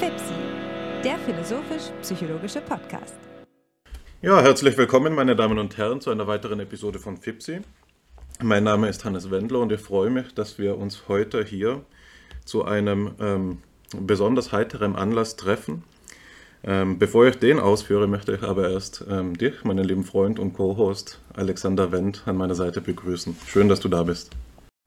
FIPSI, der philosophisch-psychologische Podcast. Ja, herzlich willkommen, meine Damen und Herren, zu einer weiteren Episode von FIPSI. Mein Name ist Hannes Wendler und ich freue mich, dass wir uns heute hier zu einem ähm, besonders heiteren Anlass treffen. Ähm, bevor ich den ausführe, möchte ich aber erst ähm, dich, meinen lieben Freund und Co-Host Alexander Wendt, an meiner Seite begrüßen. Schön, dass du da bist.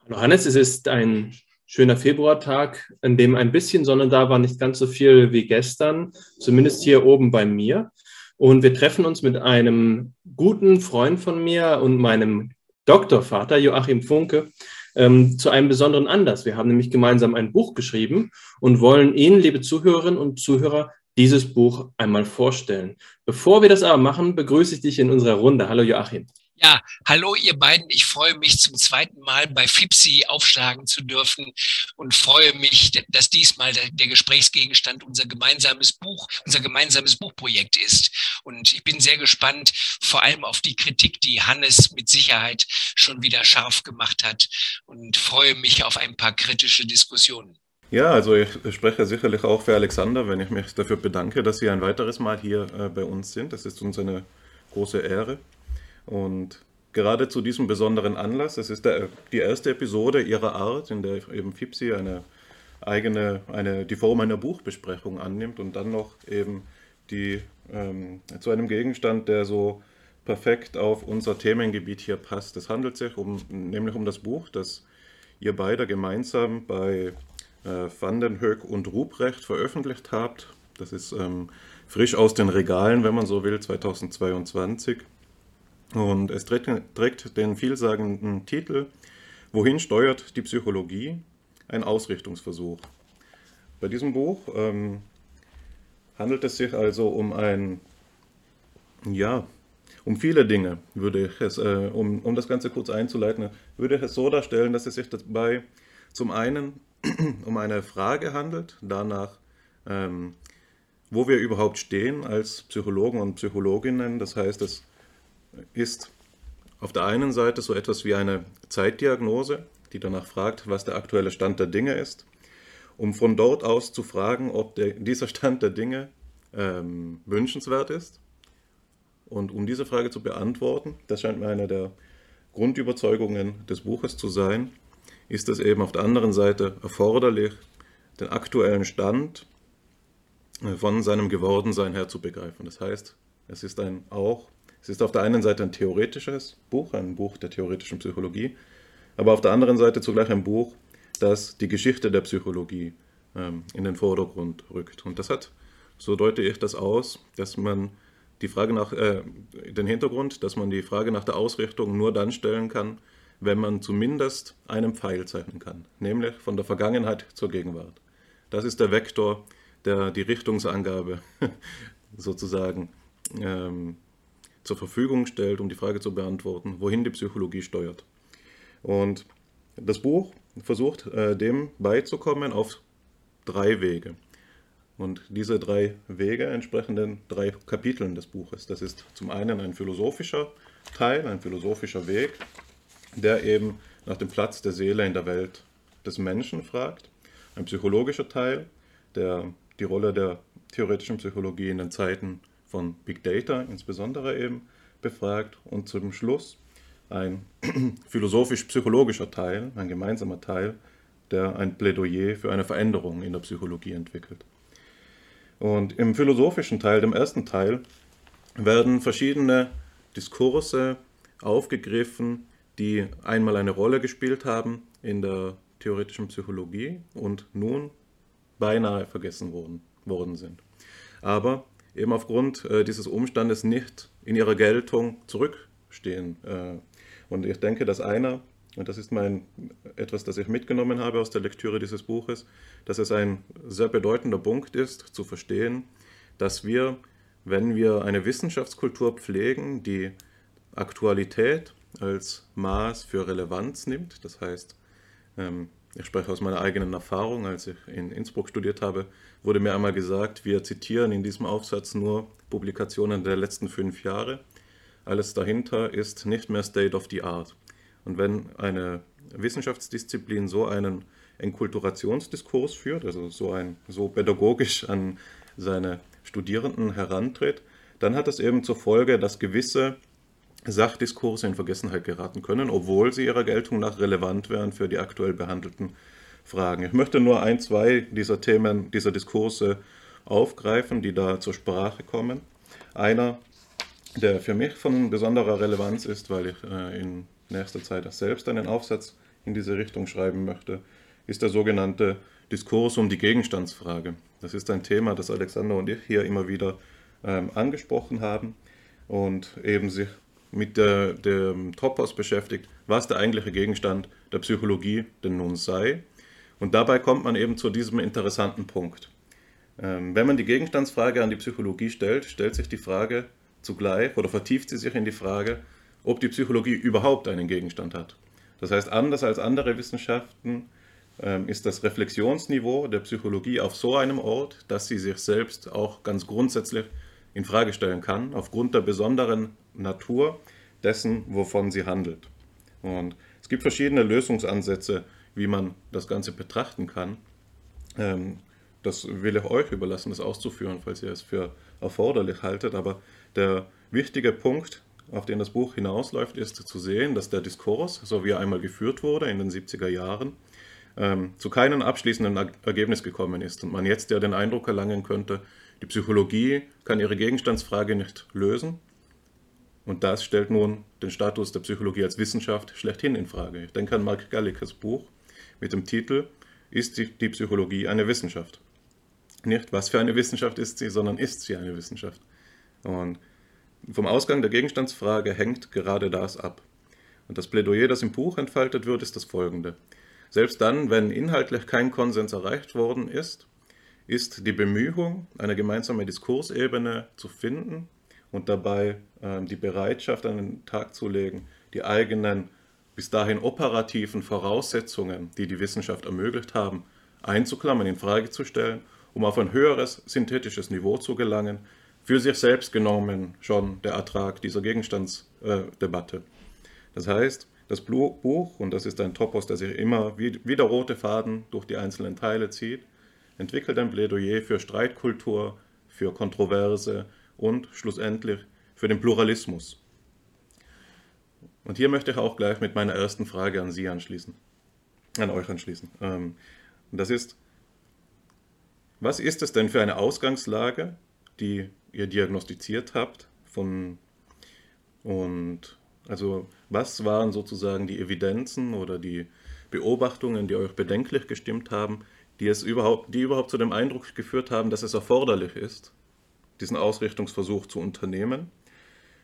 Hallo Hannes, es ist ein schöner Februartag, an dem ein bisschen Sonne da war, nicht ganz so viel wie gestern, zumindest hier oben bei mir. Und wir treffen uns mit einem guten Freund von mir und meinem Doktorvater Joachim Funke ähm, zu einem besonderen Anlass. Wir haben nämlich gemeinsam ein Buch geschrieben und wollen Ihnen, liebe Zuhörerinnen und Zuhörer, dieses Buch einmal vorstellen. Bevor wir das aber machen, begrüße ich dich in unserer Runde. Hallo Joachim. Ja, hallo ihr beiden. Ich freue mich zum zweiten Mal bei FIPSI aufschlagen zu dürfen und freue mich, dass diesmal der Gesprächsgegenstand unser gemeinsames Buch, unser gemeinsames Buchprojekt ist. Und ich bin sehr gespannt, vor allem auf die Kritik, die Hannes mit Sicherheit schon wieder scharf gemacht hat und freue mich auf ein paar kritische Diskussionen. Ja, also ich spreche sicherlich auch für Alexander, wenn ich mich dafür bedanke, dass Sie ein weiteres Mal hier äh, bei uns sind. Das ist uns eine große Ehre. Und gerade zu diesem besonderen Anlass, es ist der, die erste Episode ihrer Art, in der eben Fipsi eine eigene, eine, die Form einer Buchbesprechung annimmt und dann noch eben die, ähm, zu einem Gegenstand, der so perfekt auf unser Themengebiet hier passt. Es handelt sich um, nämlich um das Buch, das ihr beide gemeinsam bei äh, Vandenhoek und Ruprecht veröffentlicht habt. Das ist ähm, frisch aus den Regalen, wenn man so will, 2022. Und es trägt, trägt den vielsagenden Titel Wohin steuert die Psychologie? Ein Ausrichtungsversuch. Bei diesem Buch ähm, handelt es sich also um ein, ja, um viele Dinge, würde ich es, äh, um, um das Ganze kurz einzuleiten, würde ich es so darstellen, dass es sich dabei zum einen um eine Frage handelt, danach, ähm, wo wir überhaupt stehen als Psychologen und Psychologinnen. Das heißt, es ist auf der einen Seite so etwas wie eine Zeitdiagnose, die danach fragt, was der aktuelle Stand der Dinge ist, um von dort aus zu fragen, ob der, dieser Stand der Dinge ähm, wünschenswert ist. Und um diese Frage zu beantworten, das scheint mir eine der Grundüberzeugungen des Buches zu sein, ist es eben auf der anderen Seite erforderlich, den aktuellen Stand äh, von seinem Gewordensein her zu begreifen. Das heißt, es ist ein auch es ist auf der einen Seite ein theoretisches Buch, ein Buch der theoretischen Psychologie, aber auf der anderen Seite zugleich ein Buch, das die Geschichte der Psychologie ähm, in den Vordergrund rückt. Und das hat, so deute ich das aus, dass man die Frage nach, äh, den Hintergrund, dass man die Frage nach der Ausrichtung nur dann stellen kann, wenn man zumindest einen Pfeil zeichnen kann, nämlich von der Vergangenheit zur Gegenwart. Das ist der Vektor, der die Richtungsangabe sozusagen ähm, zur Verfügung stellt, um die Frage zu beantworten, wohin die Psychologie steuert. Und das Buch versucht äh, dem beizukommen auf drei Wege. Und diese drei Wege entsprechen den drei Kapiteln des Buches. Das ist zum einen ein philosophischer Teil, ein philosophischer Weg, der eben nach dem Platz der Seele in der Welt des Menschen fragt. Ein psychologischer Teil, der die Rolle der theoretischen Psychologie in den Zeiten von Big Data insbesondere eben befragt und zum Schluss ein philosophisch-psychologischer Teil, ein gemeinsamer Teil, der ein Plädoyer für eine Veränderung in der Psychologie entwickelt. Und im philosophischen Teil, dem ersten Teil, werden verschiedene Diskurse aufgegriffen, die einmal eine Rolle gespielt haben in der theoretischen Psychologie und nun beinahe vergessen worden, worden sind. Aber eben aufgrund äh, dieses Umstandes nicht in ihrer Geltung zurückstehen. Äh, und ich denke, dass einer, und das ist mein etwas, das ich mitgenommen habe aus der Lektüre dieses Buches, dass es ein sehr bedeutender Punkt ist, zu verstehen, dass wir, wenn wir eine Wissenschaftskultur pflegen, die Aktualität als Maß für Relevanz nimmt, das heißt, ähm, ich spreche aus meiner eigenen Erfahrung, als ich in Innsbruck studiert habe, wurde mir einmal gesagt, wir zitieren in diesem Aufsatz nur Publikationen der letzten fünf Jahre. Alles dahinter ist nicht mehr State of the Art. Und wenn eine Wissenschaftsdisziplin so einen Enkulturationsdiskurs führt, also so, ein, so pädagogisch an seine Studierenden herantritt, dann hat es eben zur Folge, dass gewisse Sachdiskurse in Vergessenheit geraten können, obwohl sie ihrer Geltung nach relevant wären für die aktuell behandelten Fragen. Ich möchte nur ein, zwei dieser Themen, dieser Diskurse aufgreifen, die da zur Sprache kommen. Einer, der für mich von besonderer Relevanz ist, weil ich äh, in nächster Zeit selbst einen Aufsatz in diese Richtung schreiben möchte, ist der sogenannte Diskurs um die Gegenstandsfrage. Das ist ein Thema, das Alexander und ich hier immer wieder ähm, angesprochen haben und eben sich mit der, dem Topos beschäftigt, was der eigentliche Gegenstand der Psychologie denn nun sei. Und dabei kommt man eben zu diesem interessanten Punkt. Ähm, wenn man die Gegenstandsfrage an die Psychologie stellt, stellt sich die Frage zugleich oder vertieft sie sich in die Frage, ob die Psychologie überhaupt einen Gegenstand hat. Das heißt, anders als andere Wissenschaften ähm, ist das Reflexionsniveau der Psychologie auf so einem Ort, dass sie sich selbst auch ganz grundsätzlich in Frage stellen kann, aufgrund der besonderen Natur dessen, wovon sie handelt. Und es gibt verschiedene Lösungsansätze, wie man das Ganze betrachten kann. Ähm, das will ich euch überlassen, das auszuführen, falls ihr es für erforderlich haltet. Aber der wichtige Punkt, auf den das Buch hinausläuft, ist zu sehen, dass der Diskurs, so wie er einmal geführt wurde in den 70er Jahren, ähm, zu keinem abschließenden Ergebnis gekommen ist und man jetzt ja den Eindruck erlangen könnte, die Psychologie kann ihre Gegenstandsfrage nicht lösen. Und das stellt nun den Status der Psychologie als Wissenschaft schlechthin in Frage. Ich denke an Mark Gallikers Buch mit dem Titel Ist die Psychologie eine Wissenschaft? Nicht, was für eine Wissenschaft ist sie, sondern ist sie eine Wissenschaft? Und vom Ausgang der Gegenstandsfrage hängt gerade das ab. Und das Plädoyer, das im Buch entfaltet wird, ist das folgende. Selbst dann, wenn inhaltlich kein Konsens erreicht worden ist, ist die Bemühung, eine gemeinsame Diskursebene zu finden und dabei äh, die Bereitschaft an den Tag zu legen, die eigenen bis dahin operativen Voraussetzungen, die die Wissenschaft ermöglicht haben, einzuklammern, in Frage zu stellen, um auf ein höheres synthetisches Niveau zu gelangen, für sich selbst genommen schon der Ertrag dieser Gegenstandsdebatte. Äh, das heißt, das Buch, und das ist ein Topos, der sich immer wie, wie der rote Faden durch die einzelnen Teile zieht, entwickelt ein Plädoyer für Streitkultur, für Kontroverse und schlussendlich für den Pluralismus. Und hier möchte ich auch gleich mit meiner ersten Frage an Sie anschließen, an euch anschließen. Ähm, und das ist, was ist es denn für eine Ausgangslage, die ihr diagnostiziert habt von und also was waren sozusagen die Evidenzen oder die Beobachtungen, die euch bedenklich gestimmt haben, die es überhaupt, die überhaupt zu dem Eindruck geführt haben, dass es erforderlich ist, diesen Ausrichtungsversuch zu unternehmen.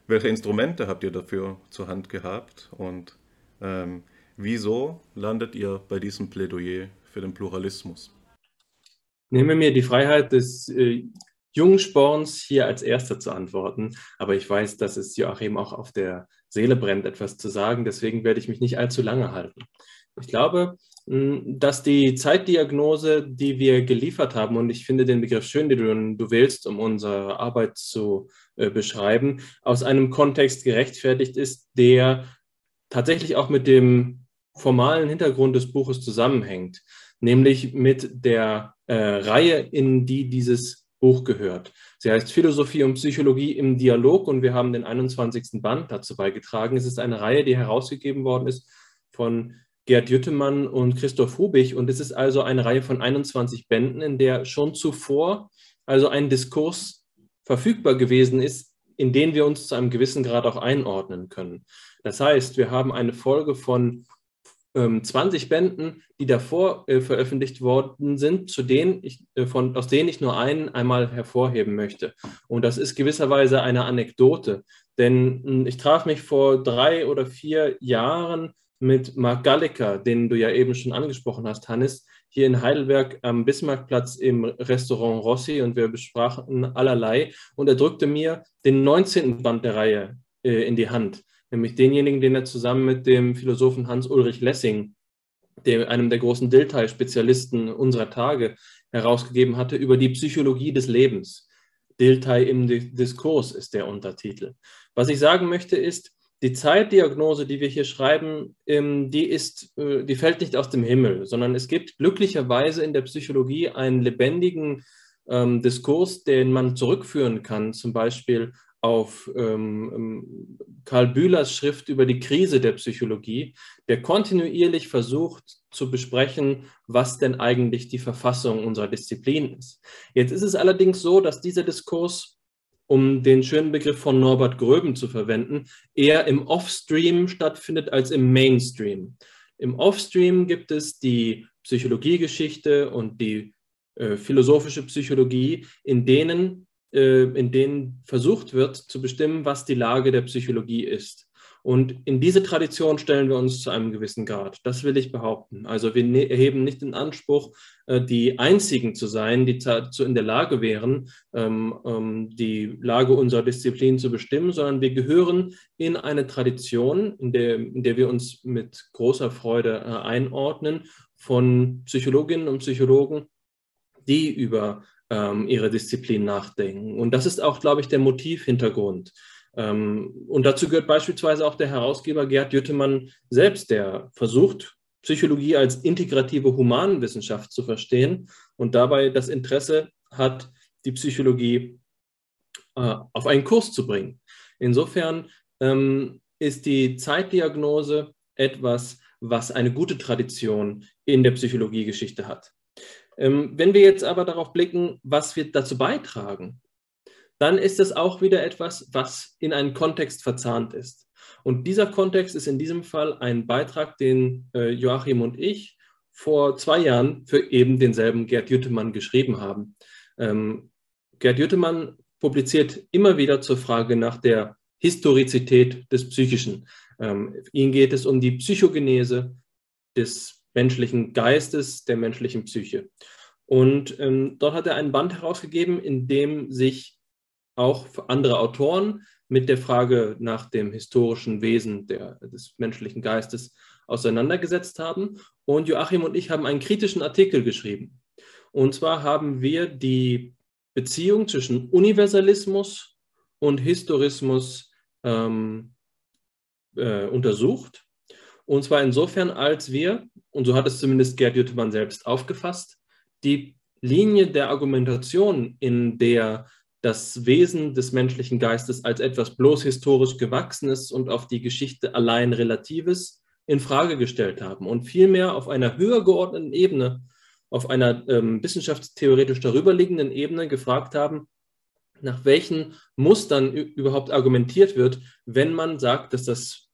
Welche Instrumente habt ihr dafür zur Hand gehabt und ähm, wieso landet ihr bei diesem Plädoyer für den Pluralismus? Nehme mir die Freiheit des äh, Jungsporns hier als Erster zu antworten, aber ich weiß, dass es Joachim auch auf der Seele brennt, etwas zu sagen, deswegen werde ich mich nicht allzu lange halten. Ich glaube, dass die Zeitdiagnose, die wir geliefert haben, und ich finde den Begriff schön, den du, du wählst, um unsere Arbeit zu äh, beschreiben, aus einem Kontext gerechtfertigt ist, der tatsächlich auch mit dem formalen Hintergrund des Buches zusammenhängt, nämlich mit der äh, Reihe, in die dieses Buch gehört. Sie heißt Philosophie und Psychologie im Dialog und wir haben den 21. Band dazu beigetragen. Es ist eine Reihe, die herausgegeben worden ist von Gerd Jüttemann und Christoph Hubich. Und es ist also eine Reihe von 21 Bänden, in der schon zuvor also ein Diskurs verfügbar gewesen ist, in den wir uns zu einem gewissen Grad auch einordnen können. Das heißt, wir haben eine Folge von ähm, 20 Bänden, die davor äh, veröffentlicht worden sind, zu denen ich, äh, von, aus denen ich nur einen einmal hervorheben möchte. Und das ist gewisserweise eine Anekdote, denn äh, ich traf mich vor drei oder vier Jahren mit Mark Galliker, den du ja eben schon angesprochen hast, Hannes, hier in Heidelberg am Bismarckplatz im Restaurant Rossi und wir besprachen allerlei. Und er drückte mir den 19. Band der Reihe äh, in die Hand, nämlich denjenigen, den er zusammen mit dem Philosophen Hans-Ulrich Lessing, dem, einem der großen Dilthey-Spezialisten unserer Tage, herausgegeben hatte über die Psychologie des Lebens. Dilthey im Diskurs ist der Untertitel. Was ich sagen möchte ist, die Zeitdiagnose, die wir hier schreiben, ähm, die ist, äh, die fällt nicht aus dem Himmel, sondern es gibt glücklicherweise in der Psychologie einen lebendigen ähm, Diskurs, den man zurückführen kann, zum Beispiel auf ähm, Karl Bühlers Schrift über die Krise der Psychologie, der kontinuierlich versucht zu besprechen, was denn eigentlich die Verfassung unserer Disziplin ist. Jetzt ist es allerdings so, dass dieser Diskurs, um den schönen Begriff von Norbert Gröben zu verwenden, eher im Offstream stattfindet als im Mainstream. Im Offstream gibt es die Psychologiegeschichte und die äh, philosophische Psychologie, in denen äh, in denen versucht wird zu bestimmen, was die Lage der Psychologie ist. Und in diese Tradition stellen wir uns zu einem gewissen Grad. Das will ich behaupten. Also wir ne-, erheben nicht den Anspruch, äh, die Einzigen zu sein, die dazu in der Lage wären, ähm, ähm, die Lage unserer Disziplin zu bestimmen, sondern wir gehören in eine Tradition, in der, in der wir uns mit großer Freude äh, einordnen, von Psychologinnen und Psychologen, die über ähm, ihre Disziplin nachdenken. Und das ist auch, glaube ich, der Motivhintergrund. Ähm, und dazu gehört beispielsweise auch der Herausgeber Gerd Jüttemann selbst, der versucht, Psychologie als integrative Humanwissenschaft zu verstehen und dabei das Interesse hat, die Psychologie äh, auf einen Kurs zu bringen. Insofern ähm, ist die Zeitdiagnose etwas, was eine gute Tradition in der Psychologiegeschichte hat. Ähm, wenn wir jetzt aber darauf blicken, was wir dazu beitragen, dann ist das auch wieder etwas, was in einen Kontext verzahnt ist. Und dieser Kontext ist in diesem Fall ein Beitrag, den äh, Joachim und ich vor zwei Jahren für eben denselben Gerd Jüttemann geschrieben haben. Ähm, Gerd Jüttemann publiziert immer wieder zur Frage nach der Historizität des Psychischen. Ähm, ihm geht es um die Psychogenese des menschlichen Geistes, der menschlichen Psyche. Und ähm, dort hat er einen Band herausgegeben, in dem sich auch andere Autoren mit der Frage nach dem historischen Wesen der, des menschlichen Geistes auseinandergesetzt haben. Und Joachim und ich haben einen kritischen Artikel geschrieben. Und zwar haben wir die Beziehung zwischen Universalismus und Historismus ähm, äh, untersucht. Und zwar insofern, als wir und so hat es zumindest Gerd Jüttemann selbst aufgefasst, die Linie der Argumentation, in der das Wesen des menschlichen Geistes als etwas bloß historisch gewachsenes und auf die Geschichte allein relatives in Frage gestellt haben und vielmehr auf einer höher geordneten Ebene, auf einer ähm, wissenschaftstheoretisch darüberliegenden Ebene gefragt haben, nach welchen Mustern überhaupt argumentiert wird, wenn man sagt, dass, das,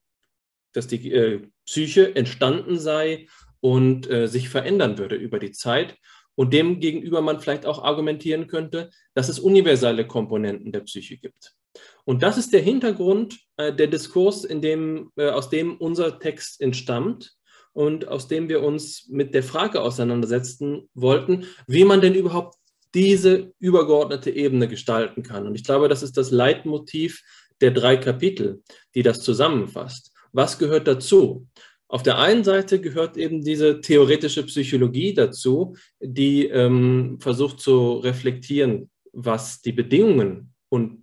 dass die äh, Psyche entstanden sei und äh, sich verändern würde über die Zeit und dem gegenüber man vielleicht auch argumentieren könnte, dass es universelle Komponenten der Psyche gibt. Und das ist der Hintergrund äh, der Diskurs, in dem, äh, aus dem unser Text entstammt und aus dem wir uns mit der Frage auseinandersetzen wollten, wie man denn überhaupt diese übergeordnete Ebene gestalten kann. Und ich glaube, das ist das Leitmotiv der drei Kapitel, die das zusammenfasst. Was gehört dazu? Auf der einen Seite gehört eben diese theoretische Psychologie dazu, die ähm, versucht zu reflektieren, was die Bedingungen und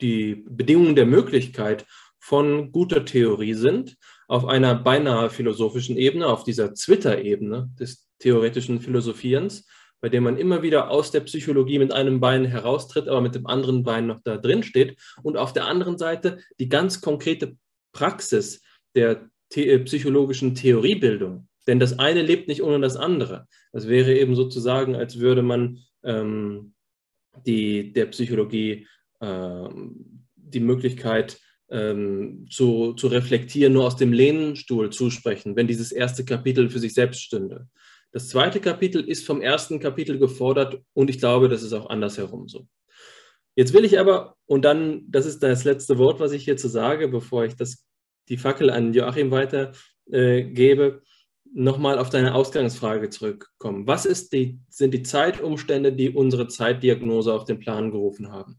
die Bedingungen der Möglichkeit von guter Theorie sind, auf einer beinahe philosophischen Ebene, auf dieser Twitter-Ebene des theoretischen Philosophierens, bei dem man immer wieder aus der Psychologie mit einem Bein heraustritt, aber mit dem anderen Bein noch da drin steht. Und auf der anderen Seite die ganz konkrete Praxis der the äh, psychologischen Theoriebildung. Denn das eine lebt nicht ohne das andere. Das wäre eben sozusagen, als würde man ähm, die, der Psychologie ähm, die Möglichkeit ähm, zu, zu reflektieren, nur aus dem Lehnstuhl zusprechen, wenn dieses erste Kapitel für sich selbst stünde. Das zweite Kapitel ist vom ersten Kapitel gefordert und ich glaube, das ist auch andersherum so. Jetzt will ich aber, und dann, das ist das letzte Wort, was ich hierzu sage, bevor ich das die Fackel an Joachim weitergebe, äh, nochmal auf deine Ausgangsfrage zurückkommen. Was die, sind die Zeitumstände, die unsere Zeitdiagnose auf den Plan gerufen haben?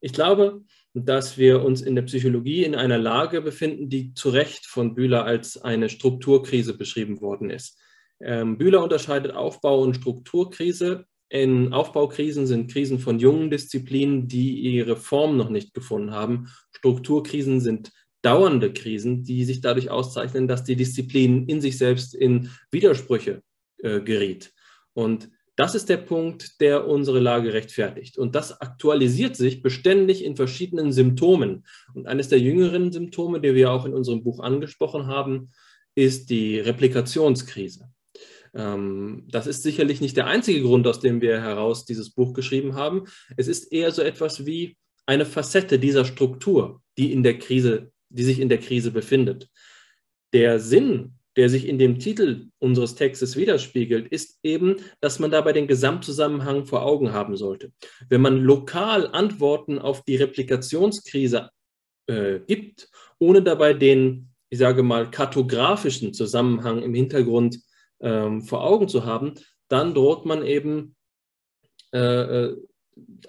Ich glaube, dass wir uns in der Psychologie in einer Lage befinden, die zu Recht von Bühler als eine Strukturkrise beschrieben worden ist. Ähm, Bühler unterscheidet Aufbau- und Strukturkrise. In Aufbaukrisen sind Krisen von jungen Disziplinen, die ihre Form noch nicht gefunden haben. Strukturkrisen sind dauernde Krisen, die sich dadurch auszeichnen, dass die Disziplin in sich selbst in Widersprüche äh, geriet. Und das ist der Punkt, der unsere Lage rechtfertigt. Und das aktualisiert sich beständig in verschiedenen Symptomen. Und eines der jüngeren Symptome, die wir auch in unserem Buch angesprochen haben, ist die Replikationskrise. Ähm, das ist sicherlich nicht der einzige Grund, aus dem wir heraus dieses Buch geschrieben haben. Es ist eher so etwas wie eine Facette dieser Struktur, die in der Krise, die sich in der Krise befindet. Der Sinn, der sich in dem Titel unseres Textes widerspiegelt, ist eben, dass man dabei den Gesamtzusammenhang vor Augen haben sollte. Wenn man lokal Antworten auf die Replikationskrise äh, gibt, ohne dabei den, ich sage mal, kartografischen Zusammenhang im Hintergrund ähm, vor Augen zu haben, dann droht man eben äh, äh,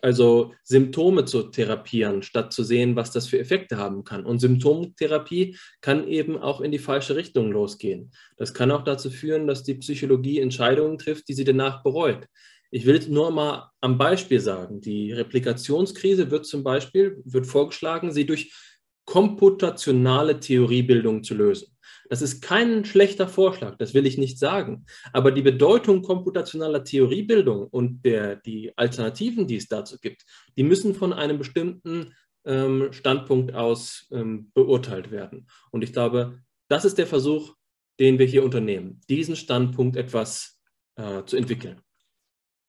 also Symptome zu therapieren, statt zu sehen, was das für Effekte haben kann. Und Symptomtherapie kann eben auch in die falsche Richtung losgehen. Das kann auch dazu führen, dass die Psychologie Entscheidungen trifft, die sie danach bereut. Ich will nur mal am Beispiel sagen, die Replikationskrise wird zum Beispiel, wird vorgeschlagen, sie durch komputationale Theoriebildung zu lösen. Das ist kein schlechter Vorschlag, das will ich nicht sagen. Aber die Bedeutung komputationaler Theoriebildung und der, die Alternativen, die es dazu gibt, die müssen von einem bestimmten ähm, Standpunkt aus ähm, beurteilt werden. Und ich glaube, das ist der Versuch, den wir hier unternehmen, diesen Standpunkt etwas äh, zu entwickeln.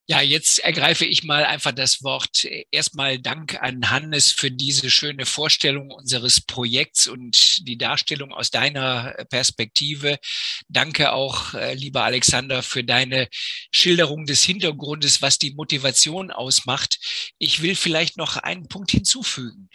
Ja, jetzt ergreife ich mal einfach das Wort. Erstmal Dank an Hannes für diese schöne Vorstellung unseres Projekts und die Darstellung aus deiner Perspektive. Danke auch, äh, lieber Alexander, für deine Schilderung des Hintergrundes, was die Motivation ausmacht. Ich will vielleicht noch einen Punkt hinzufügen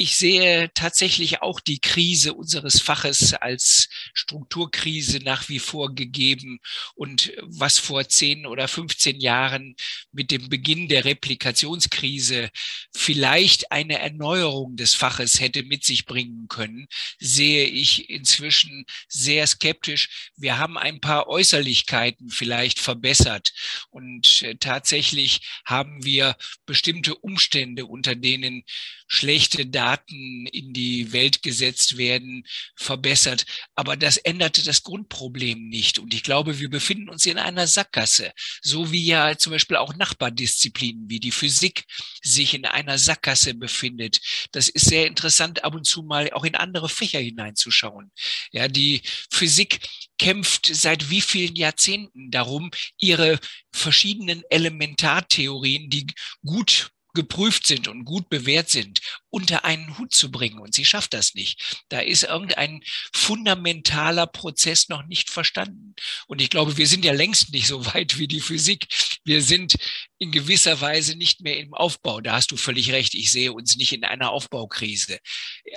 ich sehe tatsächlich auch die Krise unseres Faches als Strukturkrise nach wie vor gegeben. Und was vor 10 oder 15 Jahren mit dem Beginn der Replikationskrise vielleicht eine Erneuerung des Faches hätte mit sich bringen können, sehe ich inzwischen sehr skeptisch. Wir haben ein paar Äußerlichkeiten vielleicht verbessert. Und äh, tatsächlich haben wir bestimmte Umstände, unter denen schlechte Daten in die Welt gesetzt werden, verbessert. Aber das änderte das Grundproblem nicht. Und ich glaube, wir befinden uns in einer Sackgasse, so wie ja zum Beispiel auch Nachbardisziplinen wie die Physik sich in einer Sackgasse befindet. Das ist sehr interessant, ab und zu mal auch in andere Fächer hineinzuschauen. Ja, die Physik kämpft seit wie vielen Jahrzehnten darum, ihre verschiedenen Elementartheorien, die gut geprüft sind und gut bewährt sind, unter einen Hut zu bringen. Und sie schafft das nicht. Da ist irgendein fundamentaler Prozess noch nicht verstanden. Und ich glaube, wir sind ja längst nicht so weit wie die Physik. Wir sind in gewisser Weise nicht mehr im Aufbau. Da hast du völlig recht. Ich sehe uns nicht in einer Aufbaukrise.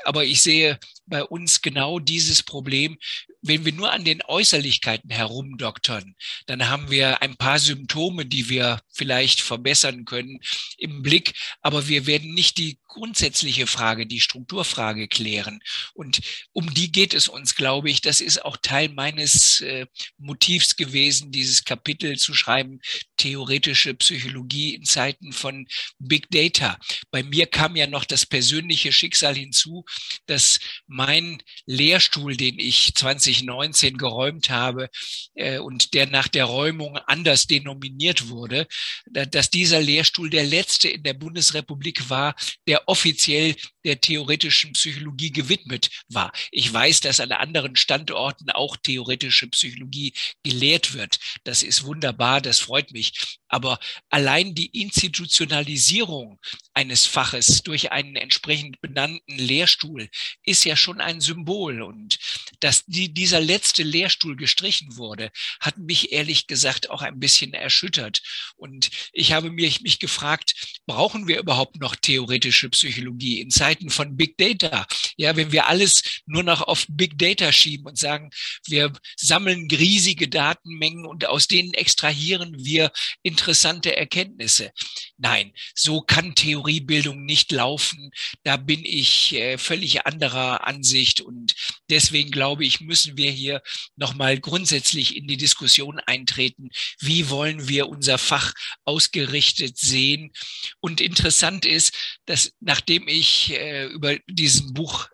Aber ich sehe bei uns genau dieses Problem. Wenn wir nur an den Äußerlichkeiten herumdoktern, dann haben wir ein paar Symptome, die wir vielleicht verbessern können im Blick. Aber wir werden nicht die grundsätzliche Frage, die Strukturfrage klären. Und um die geht es uns, glaube ich. Das ist auch Teil meines äh, Motivs gewesen, dieses Kapitel zu schreiben, theoretische Psychologie in Zeiten von Big Data. Bei mir kam ja noch das persönliche Schicksal hinzu, dass mein Lehrstuhl, den ich 2019 geräumt habe äh, und der nach der Räumung anders denominiert wurde, dass dieser Lehrstuhl der letzte in der Bundesrepublik war, der offiziell der theoretischen Psychologie gewidmet war. Ich weiß, dass an anderen Standorten auch theoretische Psychologie gelehrt wird. Das ist wunderbar, das freut mich. Aber allein die Institutionalisierung eines Faches durch einen entsprechend benannten Lehrstuhl ist ja schon ein Symbol. Und dass die, dieser letzte Lehrstuhl gestrichen wurde, hat mich ehrlich gesagt auch ein bisschen erschüttert. Und ich habe mich, mich gefragt, brauchen wir überhaupt noch theoretische Psychologie in Zeiten von Big Data? Ja, wenn wir alles nur noch auf Big Data schieben und sagen, wir sammeln riesige Datenmengen und aus denen extrahieren wir interessante interessante Erkenntnisse. Nein, so kann Theoriebildung nicht laufen. Da bin ich äh, völlig anderer Ansicht und deswegen glaube ich, müssen wir hier nochmal grundsätzlich in die Diskussion eintreten. Wie wollen wir unser Fach ausgerichtet sehen? Und interessant ist, dass nachdem ich äh, über diesen Buch,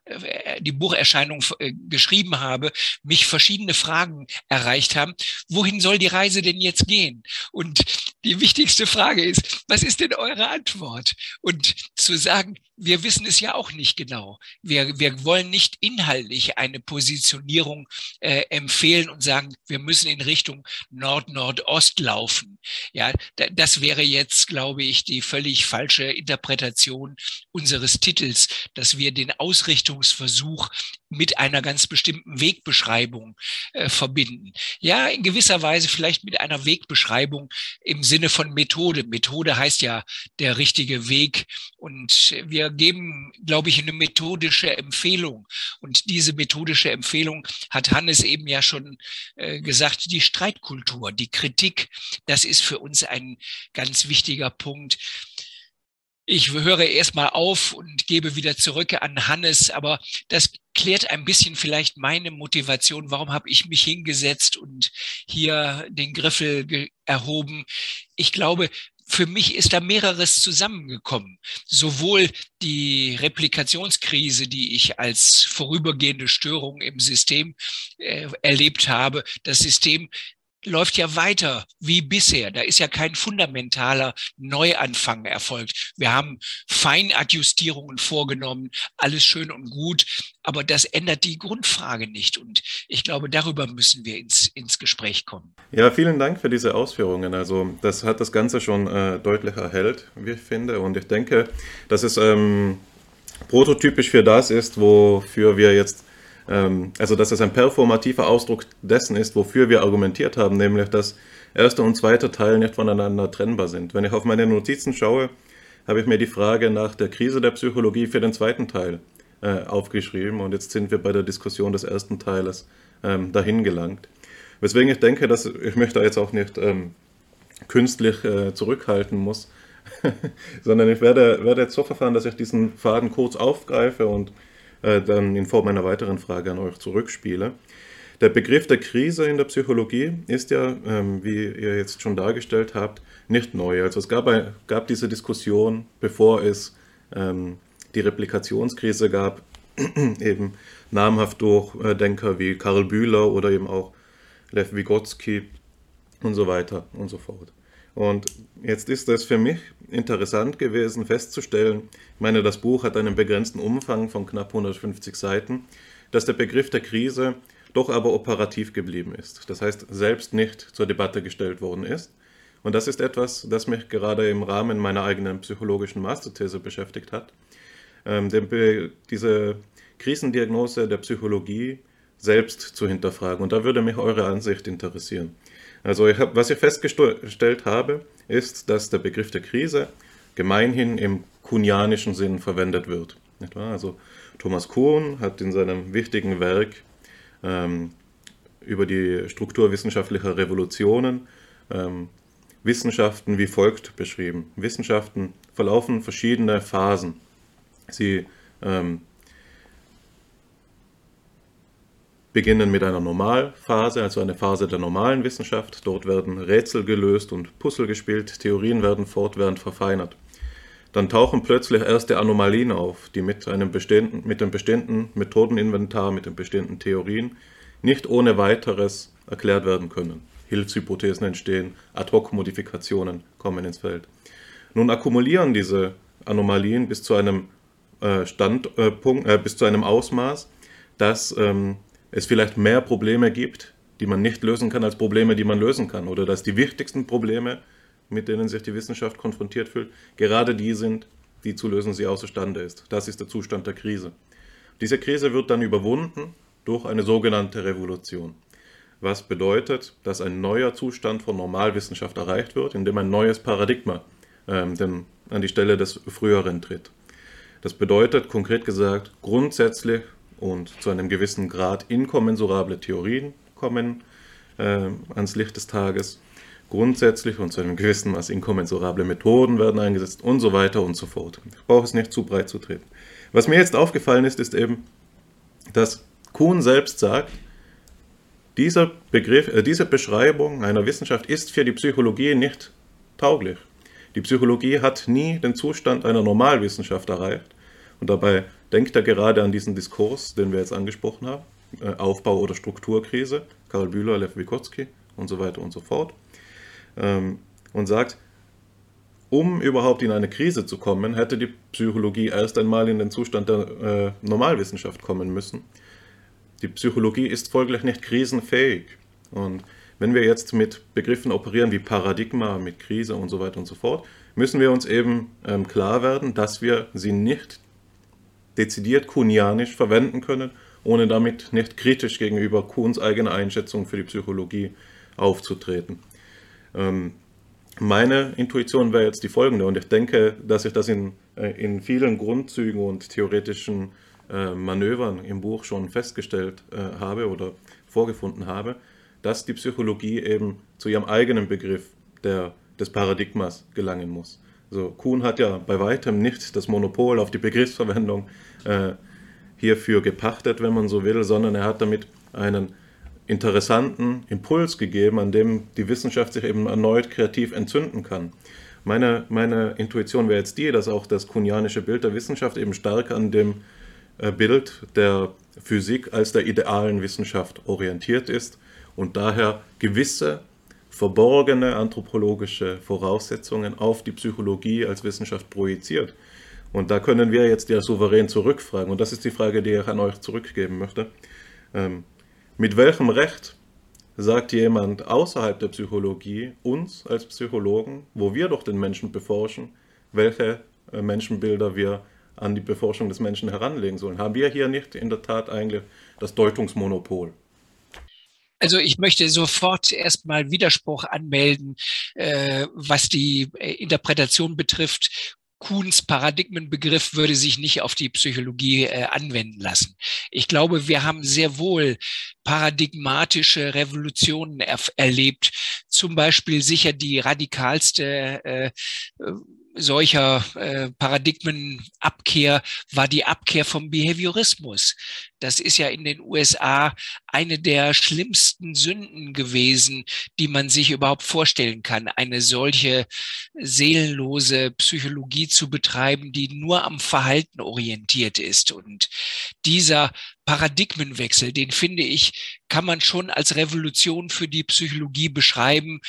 die Bucherscheinung äh, geschrieben habe, mich verschiedene Fragen erreicht haben. Wohin soll die Reise denn jetzt gehen? Und die wichtigste Frage ist, was ist denn eure Antwort? Und zu sagen, wir wissen es ja auch nicht genau. Wir, wir wollen nicht inhaltlich eine Positionierung äh, empfehlen und sagen, wir müssen in Richtung Nord-Nordost laufen. Ja, das wäre jetzt, glaube ich, die völlig falsche Interpretation unseres Titels, dass wir den Ausrichtungsversuch mit einer ganz bestimmten Wegbeschreibung äh, verbinden. Ja, in gewisser Weise vielleicht mit einer Wegbeschreibung im Sinne von Methode. Methode heißt ja der richtige Weg wir geben, glaube ich, eine methodische Empfehlung. Und diese methodische Empfehlung hat Hannes eben ja schon äh, gesagt, die Streitkultur, die Kritik, das ist für uns ein ganz wichtiger Punkt. Ich höre erstmal auf und gebe wieder zurück an Hannes, aber das klärt ein bisschen vielleicht meine Motivation. Warum habe ich mich hingesetzt und hier den Griffel erhoben? Ich glaube, für mich ist da mehreres zusammengekommen. Sowohl die Replikationskrise, die ich als vorübergehende Störung im System äh, erlebt habe. Das System läuft ja weiter wie bisher. Da ist ja kein fundamentaler Neuanfang erfolgt. Wir haben Feinadjustierungen vorgenommen, alles schön und gut, aber das ändert die Grundfrage nicht. Und ich glaube, darüber müssen wir ins, ins Gespräch kommen. Ja, vielen Dank für diese Ausführungen. Also das hat das Ganze schon äh, deutlich erhellt, wie ich finde. Und ich denke, dass es ähm, prototypisch für das ist, wofür wir jetzt also dass es ein performativer Ausdruck dessen ist, wofür wir argumentiert haben, nämlich dass erster und zweiter Teil nicht voneinander trennbar sind. Wenn ich auf meine Notizen schaue, habe ich mir die Frage nach der Krise der Psychologie für den zweiten Teil äh, aufgeschrieben und jetzt sind wir bei der Diskussion des ersten Teiles ähm, dahin gelangt. Weswegen ich denke, dass ich möchte jetzt auch nicht ähm, künstlich äh, zurückhalten muss, sondern ich werde, werde jetzt so verfahren, dass ich diesen Faden kurz aufgreife und äh, dann in Form einer weiteren Frage an euch zurückspiele. Der Begriff der Krise in der Psychologie ist ja, ähm, wie ihr jetzt schon dargestellt habt, nicht neu. Also es gab, ein, gab diese Diskussion, bevor es ähm, die Replikationskrise gab, eben namhaft durch äh, Denker wie Karl Bühler oder eben auch Lev Vygotsky und so weiter und so fort. Und jetzt ist es für mich interessant gewesen festzustellen, ich meine, das Buch hat einen begrenzten Umfang von knapp 150 Seiten, dass der Begriff der Krise doch aber operativ geblieben ist. Das heißt, selbst nicht zur Debatte gestellt worden ist. Und das ist etwas, das mich gerade im Rahmen meiner eigenen psychologischen Masterthese beschäftigt hat. Ähm, diese Krisendiagnose der Psychologie selbst zu hinterfragen. Und da würde mich eure Ansicht interessieren. Also ich hab, was ich festgestellt habe, ist, dass der Begriff der Krise gemeinhin im kuhnianischen Sinn verwendet wird. Also Thomas Kuhn hat in seinem wichtigen Werk ähm, über die Struktur wissenschaftlicher Revolutionen ähm, Wissenschaften wie folgt beschrieben. Wissenschaften verlaufen verschiedene Phasen. Sie ähm, beginnen mit einer Normalphase, also eine Phase der normalen Wissenschaft. Dort werden Rätsel gelöst und Puzzle gespielt, Theorien werden fortwährend verfeinert. Dann tauchen plötzlich erste Anomalien auf, die mit, einem bestehenden, mit dem bestehenden Methodeninventar, mit den bestehenden Theorien nicht ohne weiteres erklärt werden können. Hilfshypothesen entstehen, Ad-hoc-Modifikationen kommen ins Feld. Nun akkumulieren diese Anomalien bis zu einem äh, Standpunkt, äh, bis zu einem Ausmaß, dass ähm, es vielleicht mehr Probleme gibt, die man nicht lösen kann, als Probleme, die man lösen kann. Oder dass die wichtigsten Probleme, mit denen sich die Wissenschaft konfrontiert fühlt, gerade die sind, die zu lösen sie außerstande ist. Das ist der Zustand der Krise. Diese Krise wird dann überwunden durch eine sogenannte Revolution. Was bedeutet, dass ein neuer Zustand von Normalwissenschaft erreicht wird, indem ein neues Paradigma ähm, dem, an die Stelle des früheren tritt. Das bedeutet konkret gesagt, grundsätzlich und zu einem gewissen Grad inkommensurable Theorien kommen äh, ans Licht des Tages. grundsätzlich und zu einem gewissen Maß inkommensurable Methoden werden eingesetzt und so weiter und so fort. Ich brauche es nicht zu breit zu treten. Was mir jetzt aufgefallen ist, ist eben, dass Kuhn selbst sagt, dieser Begriff, äh, diese Beschreibung einer Wissenschaft ist für die Psychologie nicht tauglich. Die Psychologie hat nie den Zustand einer Normalwissenschaft erreicht. Und dabei denkt er gerade an diesen Diskurs, den wir jetzt angesprochen haben, äh, Aufbau- oder Strukturkrise, Karl Bühler, Lev Vygotsky und so weiter und so fort, ähm, und sagt, um überhaupt in eine Krise zu kommen, hätte die Psychologie erst einmal in den Zustand der äh, Normalwissenschaft kommen müssen. Die Psychologie ist folglich nicht krisenfähig. Und wenn wir jetzt mit Begriffen operieren wie Paradigma, mit Krise und so weiter und so fort, müssen wir uns eben ähm, klar werden, dass wir sie nicht dezidiert kuhnianisch verwenden können, ohne damit nicht kritisch gegenüber Kuhns eigener Einschätzung für die Psychologie aufzutreten. Ähm, meine Intuition wäre jetzt die folgende und ich denke, dass ich das in, äh, in vielen Grundzügen und theoretischen äh, Manövern im Buch schon festgestellt äh, habe oder vorgefunden habe dass die Psychologie eben zu ihrem eigenen Begriff der, des Paradigmas gelangen muss. Also Kuhn hat ja bei weitem nicht das Monopol auf die Begriffsverwendung äh, hierfür gepachtet, wenn man so will, sondern er hat damit einen interessanten Impuls gegeben, an dem die Wissenschaft sich eben erneut kreativ entzünden kann. Meine, meine Intuition wäre jetzt die, dass auch das kuhnianische Bild der Wissenschaft eben stark an dem äh, Bild der Physik als der idealen Wissenschaft orientiert ist und daher gewisse verborgene anthropologische Voraussetzungen auf die Psychologie als Wissenschaft projiziert. Und da können wir jetzt ja souverän zurückfragen. Und das ist die Frage, die ich an euch zurückgeben möchte. Ähm, mit welchem Recht sagt jemand außerhalb der Psychologie uns als Psychologen, wo wir doch den Menschen beforschen, welche äh, Menschenbilder wir an die Beforschung des Menschen heranlegen sollen? Haben wir hier nicht in der Tat eigentlich das Deutungsmonopol? Also ich möchte sofort erstmal Widerspruch anmelden, äh, was die äh, Interpretation betrifft. Kuhns Paradigmenbegriff würde sich nicht auf die Psychologie äh, anwenden lassen. Ich glaube, wir haben sehr wohl paradigmatische Revolutionen er erlebt. Zum Beispiel sicher die radikalste äh, äh solcher äh, Paradigmenabkehr war die Abkehr vom Behaviorismus. Das ist ja in den USA eine der schlimmsten Sünden gewesen, die man sich überhaupt vorstellen kann, eine solche seelenlose Psychologie zu betreiben, die nur am Verhalten orientiert ist. Und dieser Paradigmenwechsel, den finde ich, kann man schon als Revolution für die Psychologie beschreiben.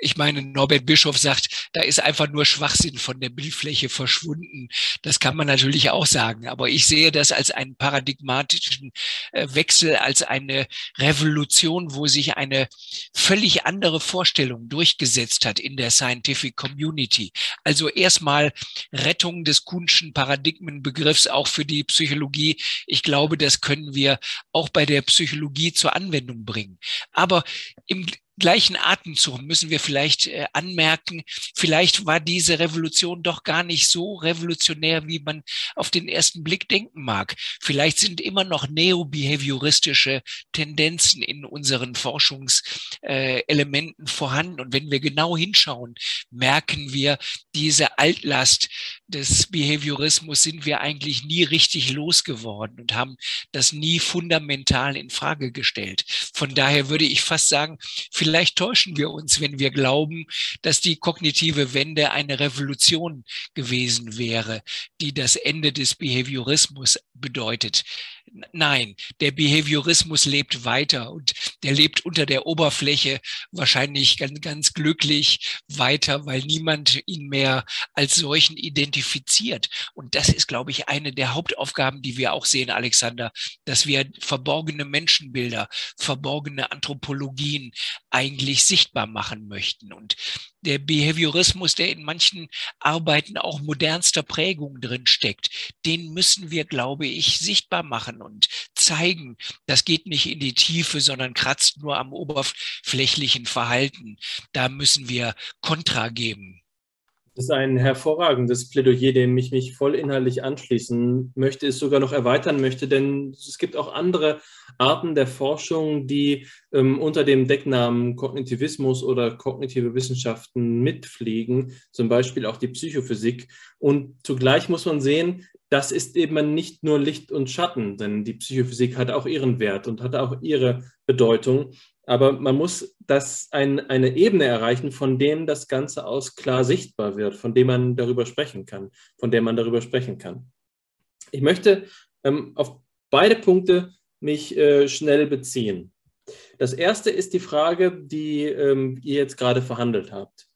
Ich meine, Norbert Bischof sagt, da ist einfach nur Schwachsinn von der Bildfläche verschwunden. Das kann man natürlich auch sagen. Aber ich sehe das als einen paradigmatischen äh, Wechsel, als eine Revolution, wo sich eine völlig andere Vorstellung durchgesetzt hat in der Scientific Community. Also erstmal Rettung des Kuhnschen Paradigmenbegriffs auch für die Psychologie. Ich glaube, das können können wir auch bei der Psychologie zur Anwendung bringen. Aber im gleichen Atemzug müssen wir vielleicht äh, anmerken, vielleicht war diese Revolution doch gar nicht so revolutionär, wie man auf den ersten Blick denken mag. Vielleicht sind immer noch neobehavioristische Tendenzen in unseren Forschungselementen äh, vorhanden. Und wenn wir genau hinschauen, merken wir, diese Altlast des Behaviorismus sind wir eigentlich nie richtig losgeworden und haben das nie fundamental in Frage gestellt. Von daher würde ich fast sagen, Vielleicht täuschen wir uns, wenn wir glauben, dass die kognitive Wende eine Revolution gewesen wäre, die das Ende des Behaviorismus bedeutet. Nein, der Behaviorismus lebt weiter und der lebt unter der Oberfläche wahrscheinlich ganz, ganz glücklich weiter, weil niemand ihn mehr als solchen identifiziert. Und das ist, glaube ich, eine der Hauptaufgaben, die wir auch sehen, Alexander, dass wir verborgene Menschenbilder, verborgene Anthropologien eigentlich sichtbar machen möchten. Und der Behaviorismus, der in manchen Arbeiten auch modernster Prägung drin steckt, den müssen wir, glaube ich, sichtbar machen und zeigen. Das geht nicht in die Tiefe, sondern kratzt nur am oberflächlichen Verhalten. Da müssen wir Kontra geben. Das ist ein hervorragendes Plädoyer, dem ich mich voll inhaltlich anschließen möchte, es sogar noch erweitern möchte, denn es gibt auch andere Arten der Forschung, die ähm, unter dem Decknamen Kognitivismus oder kognitive Wissenschaften mitfliegen, zum Beispiel auch die Psychophysik. Und zugleich muss man sehen, das ist eben nicht nur Licht und Schatten, denn die Psychophysik hat auch ihren Wert und hat auch ihre Bedeutung. Aber man muss das ein, eine Ebene erreichen, von dem das Ganze aus klar sichtbar wird, von dem man darüber sprechen kann, von der man darüber sprechen kann. Ich möchte ähm, auf beide Punkte mich äh, schnell beziehen. Das erste ist die Frage, die ähm, ihr jetzt gerade verhandelt habt.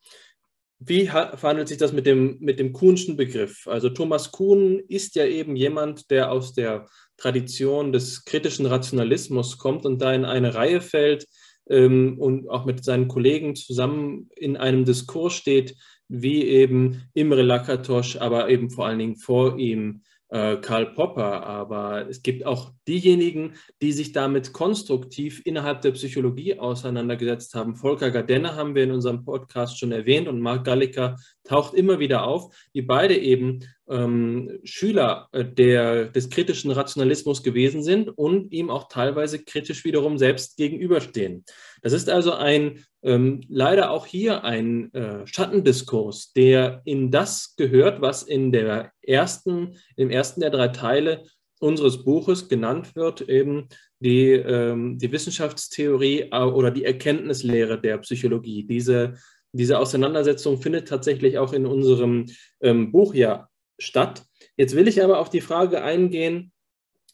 Wie verhandelt sich das mit dem, mit dem Kuhnschen Begriff? Also Thomas Kuhn ist ja eben jemand, der aus der Tradition des kritischen Rationalismus kommt und da in eine Reihe fällt ähm, und auch mit seinen Kollegen zusammen in einem Diskurs steht, wie eben Imre Lakatosch, aber eben vor allen Dingen vor ihm äh, Karl Popper, aber es gibt auch diejenigen, die sich damit konstruktiv innerhalb der Psychologie auseinandergesetzt haben. Volker Gardenne haben wir in unserem Podcast schon erwähnt und Mark Galliker taucht immer wieder auf, die beide eben ähm, Schüler äh, der, des kritischen Rationalismus gewesen sind und ihm auch teilweise kritisch wiederum selbst gegenüberstehen. Das ist also ein ähm, leider auch hier ein äh, Schattendiskurs, der in das gehört, was in der ersten, im ersten der drei Teile unseres Buches genannt wird, eben die, ähm, die Wissenschaftstheorie äh, oder die Erkenntnislehre der Psychologie. Diese, diese Auseinandersetzung findet tatsächlich auch in unserem ähm, Buch ja statt. Jetzt will ich aber auf die Frage eingehen,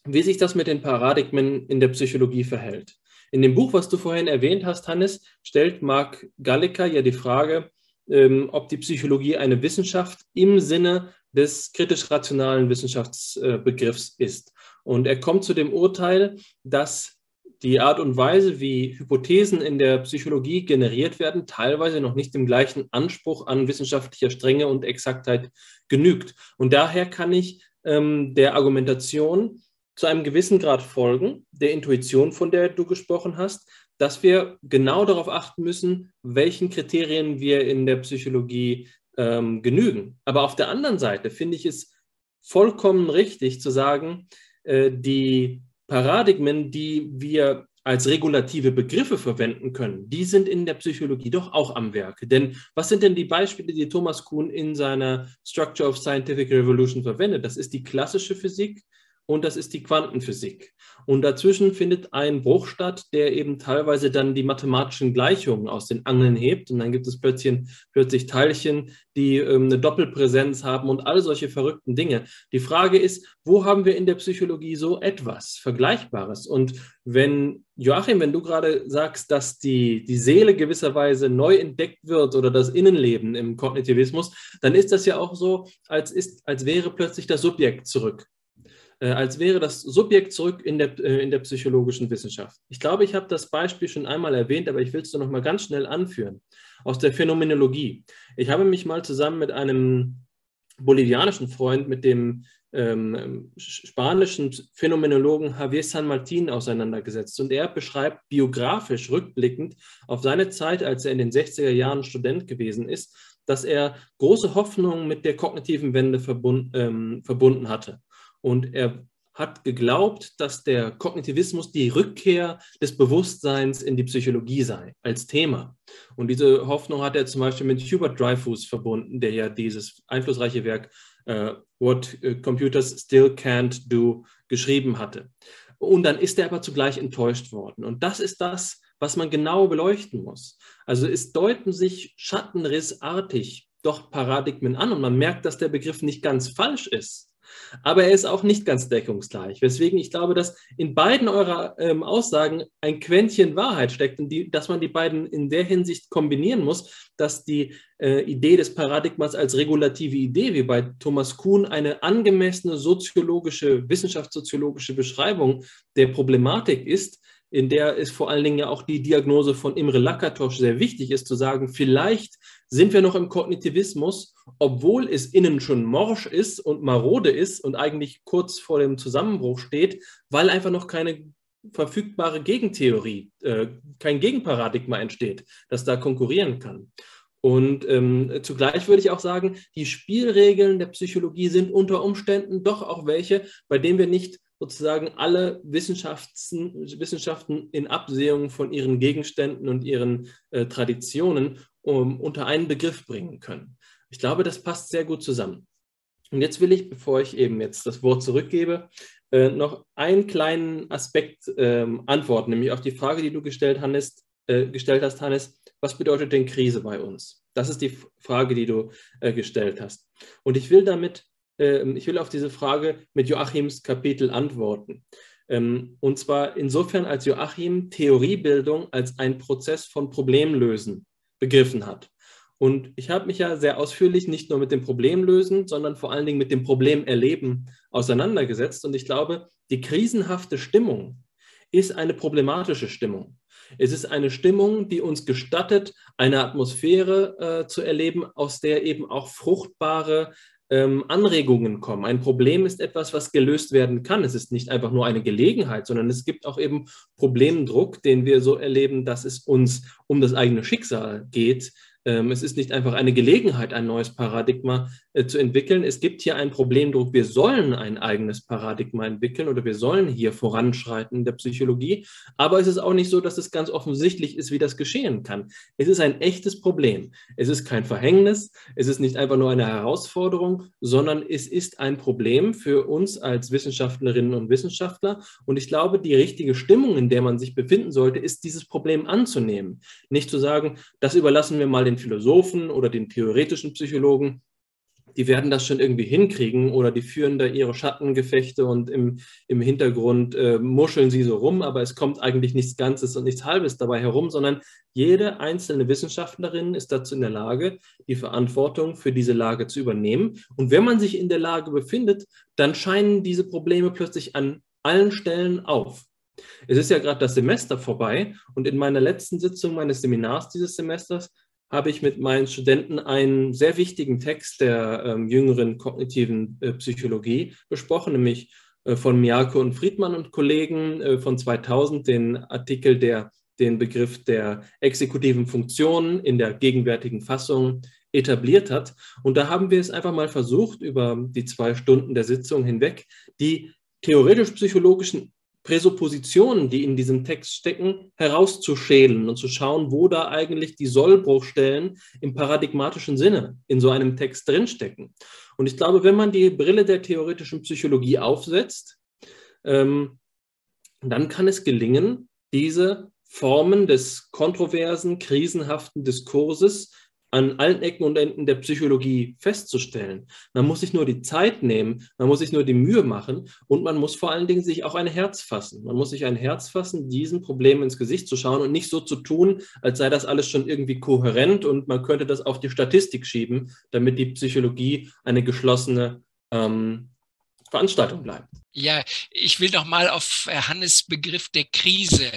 wie sich das mit den Paradigmen in der Psychologie verhält. In dem Buch, was du vorhin erwähnt hast, Hannes, stellt Marc Gallica ja die Frage, ähm, ob die Psychologie eine Wissenschaft im Sinne des kritisch-rationalen Wissenschaftsbegriffs ist. Und er kommt zu dem Urteil, dass die Art und Weise, wie Hypothesen in der Psychologie generiert werden, teilweise noch nicht dem gleichen Anspruch an wissenschaftlicher Strenge und Exaktheit genügt. Und daher kann ich ähm, der Argumentation zu einem gewissen Grad folgen, der Intuition, von der du gesprochen hast, dass wir genau darauf achten müssen, welchen Kriterien wir in der Psychologie ähm, genügen. Aber auf der anderen Seite finde ich es vollkommen richtig zu sagen, äh, die Paradigmen, die wir als regulative Begriffe verwenden können, die sind in der Psychologie doch auch am Werke. Denn was sind denn die Beispiele, die Thomas Kuhn in seiner Structure of Scientific Revolution verwendet? Das ist die klassische Physik, und das ist die Quantenphysik. Und dazwischen findet ein Bruch statt, der eben teilweise dann die mathematischen Gleichungen aus den Angeln hebt. Und dann gibt es plötzlich, plötzlich Teilchen, die ähm, eine Doppelpräsenz haben und all solche verrückten Dinge. Die Frage ist, wo haben wir in der Psychologie so etwas Vergleichbares? Und wenn, Joachim, wenn du gerade sagst, dass die, die Seele gewisserweise neu entdeckt wird oder das Innenleben im Kognitivismus, dann ist das ja auch so, als, ist, als wäre plötzlich das Subjekt zurück als wäre das Subjekt zurück in der, äh, in der psychologischen Wissenschaft. Ich glaube, ich habe das Beispiel schon einmal erwähnt, aber ich will es noch mal ganz schnell anführen. Aus der Phänomenologie. Ich habe mich mal zusammen mit einem bolivianischen Freund, mit dem ähm, spanischen Phänomenologen Javier San Martin auseinandergesetzt. Und er beschreibt biografisch rückblickend auf seine Zeit, als er in den 60er Jahren Student gewesen ist, dass er große Hoffnungen mit der kognitiven Wende verbund, ähm, verbunden hatte. Und er hat geglaubt, dass der Kognitivismus die Rückkehr des Bewusstseins in die Psychologie sei, als Thema. Und diese Hoffnung hat er zum Beispiel mit Hubert Dreyfus verbunden, der ja dieses einflussreiche Werk uh, What äh, Computers Still Can't Do geschrieben hatte. Und dann ist er aber zugleich enttäuscht worden. Und das ist das, was man genau beleuchten muss. Also es deuten sich schattenrissartig doch Paradigmen an und man merkt, dass der Begriff nicht ganz falsch ist. Aber er ist auch nicht ganz deckungsgleich. Weswegen ich glaube, dass in beiden eurer ähm, Aussagen ein Quäntchen Wahrheit steckt und die, dass man die beiden in der Hinsicht kombinieren muss, dass die äh, Idee des Paradigmas als regulative Idee, wie bei Thomas Kuhn, eine angemessene soziologische, wissenschaftssoziologische Beschreibung der Problematik ist, in der es vor allen Dingen ja auch die Diagnose von Imre Lakatosch sehr wichtig ist, zu sagen, vielleicht sind wir noch im Kognitivismus, obwohl es innen schon morsch ist und marode ist und eigentlich kurz vor dem Zusammenbruch steht, weil einfach noch keine verfügbare Gegentheorie, äh, kein Gegenparadigma entsteht, das da konkurrieren kann. Und ähm, zugleich würde ich auch sagen, die Spielregeln der Psychologie sind unter Umständen doch auch welche, bei denen wir nicht sozusagen alle Wissenschaften, in Absehung von ihren Gegenständen und ihren äh, Traditionen um, unter einen Begriff bringen können. Ich glaube, das passt sehr gut zusammen. Und jetzt will ich, bevor ich eben jetzt das Wort zurückgebe, äh, noch einen kleinen Aspekt äh, antworten, nämlich auf die Frage, die du gestellt, Hannes, äh, gestellt hast, Hannes, was bedeutet denn Krise bei uns? Das ist die Frage, die du äh, gestellt hast. Und ich will damit ähm, ich will auf diese Frage mit Joachims Kapitel antworten. Ähm, und zwar insofern, als Joachim Theoriebildung als ein Prozess von Problemlösen begriffen hat. Und ich habe mich ja sehr ausführlich nicht nur mit dem Problemlösen, sondern vor allen Dingen mit dem Problemerleben auseinandergesetzt. Und ich glaube, die krisenhafte Stimmung ist eine problematische Stimmung. Es ist eine Stimmung, die uns gestattet, eine Atmosphäre äh, zu erleben, aus der eben auch fruchtbare ähm, Anregungen kommen. Ein Problem ist etwas, was gelöst werden kann. Es ist nicht einfach nur eine Gelegenheit, sondern es gibt auch eben Problemdruck, den wir so erleben, dass es uns um das eigene Schicksal geht, es ist nicht einfach eine Gelegenheit, ein neues Paradigma äh, zu entwickeln. Es gibt hier einen Problemdruck. Wir sollen ein eigenes Paradigma entwickeln oder wir sollen hier voranschreiten in der Psychologie. Aber es ist auch nicht so, dass es ganz offensichtlich ist, wie das geschehen kann. Es ist ein echtes Problem. Es ist kein Verhängnis. Es ist nicht einfach nur eine Herausforderung, sondern es ist ein Problem für uns als Wissenschaftlerinnen und Wissenschaftler. Und ich glaube, die richtige Stimmung, in der man sich befinden sollte, ist dieses Problem anzunehmen. Nicht zu sagen, das überlassen wir mal den den Philosophen oder den theoretischen Psychologen, die werden das schon irgendwie hinkriegen oder die führen da ihre Schattengefechte und im, im Hintergrund äh, muscheln sie so rum, aber es kommt eigentlich nichts Ganzes und nichts Halbes dabei herum, sondern jede einzelne Wissenschaftlerin ist dazu in der Lage, die Verantwortung für diese Lage zu übernehmen. Und wenn man sich in der Lage befindet, dann scheinen diese Probleme plötzlich an allen Stellen auf. Es ist ja gerade das Semester vorbei und in meiner letzten Sitzung meines Seminars dieses Semesters habe ich mit meinen Studenten einen sehr wichtigen Text der ähm, jüngeren kognitiven äh, Psychologie besprochen, nämlich äh, von Miyake und Friedmann und Kollegen äh, von 2000, den Artikel, der den Begriff der exekutiven Funktionen in der gegenwärtigen Fassung etabliert hat. Und da haben wir es einfach mal versucht, über die zwei Stunden der Sitzung hinweg, die theoretisch-psychologischen Präsuppositionen, die in diesem Text stecken, herauszuschälen und zu schauen, wo da eigentlich die Sollbruchstellen im paradigmatischen Sinne in so einem Text drinstecken. Und ich glaube, wenn man die Brille der theoretischen Psychologie aufsetzt, ähm, dann kann es gelingen, diese Formen des kontroversen, krisenhaften Diskurses an allen Ecken und Enden der Psychologie festzustellen. Man muss sich nur die Zeit nehmen, man muss sich nur die Mühe machen und man muss vor allen Dingen sich auch ein Herz fassen. Man muss sich ein Herz fassen, diesen Problemen ins Gesicht zu schauen und nicht so zu tun, als sei das alles schon irgendwie kohärent und man könnte das auf die Statistik schieben, damit die Psychologie eine geschlossene ähm, Veranstaltung bleibt. Ja, ich will noch mal auf äh, Hannes Begriff der Krise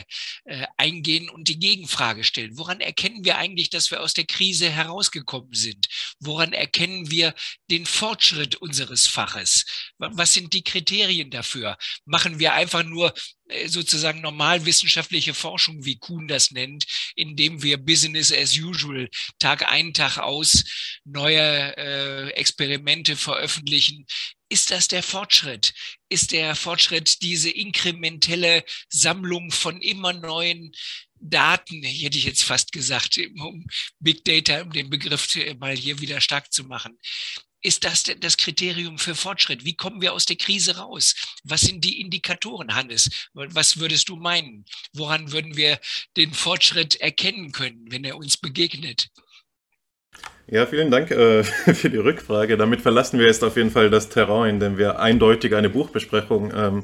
äh, eingehen und die Gegenfrage stellen. Woran erkennen wir eigentlich, dass wir aus der Krise herausgekommen sind? Woran erkennen wir den Fortschritt unseres Faches? Was sind die Kriterien dafür? Machen wir einfach nur äh, sozusagen normal wissenschaftliche Forschung, wie Kuhn das nennt, indem wir Business as usual Tag ein, Tag aus neue äh, Experimente veröffentlichen, ist das der Fortschritt? Ist der Fortschritt diese inkrementelle Sammlung von immer neuen Daten, hätte ich jetzt fast gesagt, um Big Data, um den Begriff mal hier wieder stark zu machen. Ist das das Kriterium für Fortschritt? Wie kommen wir aus der Krise raus? Was sind die Indikatoren, Hannes? Was würdest du meinen? Woran würden wir den Fortschritt erkennen können, wenn er uns begegnet? Ja, vielen Dank äh, für die Rückfrage. Damit verlassen wir jetzt auf jeden Fall das Terrain, in dem wir eindeutig eine Buchbesprechung ähm,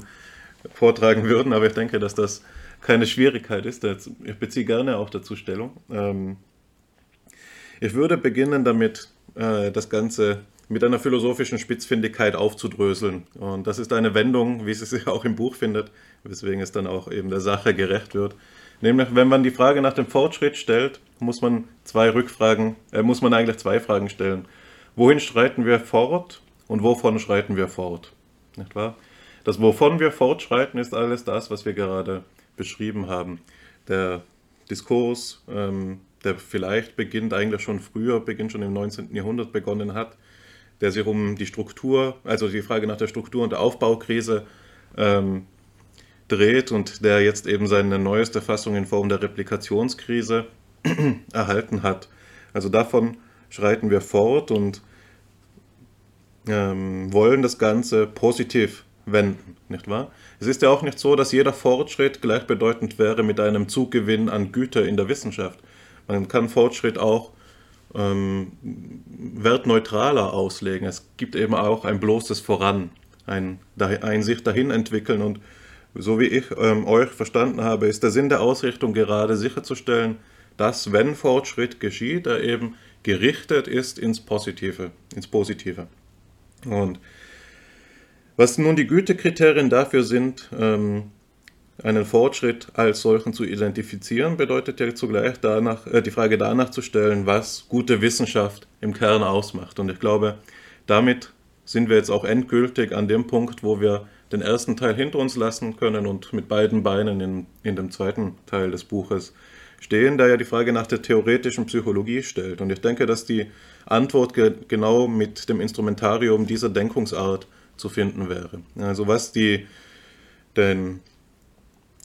vortragen würden. Aber ich denke, dass das keine Schwierigkeit ist. Ich beziehe gerne auch dazu Stellung. Ähm, ich würde beginnen damit, äh, das Ganze mit einer philosophischen Spitzfindigkeit aufzudröseln. Und das ist eine Wendung, wie sie sich auch im Buch findet, weswegen es dann auch eben der Sache gerecht wird. Nämlich, wenn man die Frage nach dem Fortschritt stellt, muss man zwei Rückfragen, äh, muss man eigentlich zwei Fragen stellen. Wohin schreiten wir fort und wovon schreiten wir fort? Nicht wahr? Das, wovon wir fortschreiten, ist alles das, was wir gerade beschrieben haben. Der Diskurs, ähm, der vielleicht beginnt eigentlich schon früher, beginnt schon im 19. Jahrhundert begonnen hat, der sich um die Struktur, also die Frage nach der Struktur und der Aufbaukrise ähm, dreht und der jetzt eben seine neueste Fassung in Form der Replikationskrise erhalten hat. Also davon schreiten wir fort und ähm, wollen das Ganze positiv wenden, nicht wahr? Es ist ja auch nicht so, dass jeder Fortschritt gleichbedeutend wäre mit einem Zugewinn an Güter in der Wissenschaft. Man kann Fortschritt auch ähm, wertneutraler auslegen. Es gibt eben auch ein bloßes Voran, ein, ein sich dahin entwickeln und so wie ich ähm, euch verstanden habe, ist der Sinn der Ausrichtung gerade sicherzustellen, dass, wenn Fortschritt geschieht, er eben gerichtet ist ins Positive, ins Positive. Und was nun die Gütekriterien dafür sind, ähm, einen Fortschritt als solchen zu identifizieren, bedeutet ja zugleich danach, äh, die Frage danach zu stellen, was gute Wissenschaft im Kern ausmacht. Und ich glaube, damit sind wir jetzt auch endgültig an dem Punkt, wo wir den ersten Teil hinter uns lassen können und mit beiden Beinen in, in dem zweiten Teil des Buches stehen, der ja die Frage nach der theoretischen Psychologie stellt. Und ich denke, dass die Antwort ge genau mit dem Instrumentarium dieser Denkungsart zu finden wäre. Also was die, den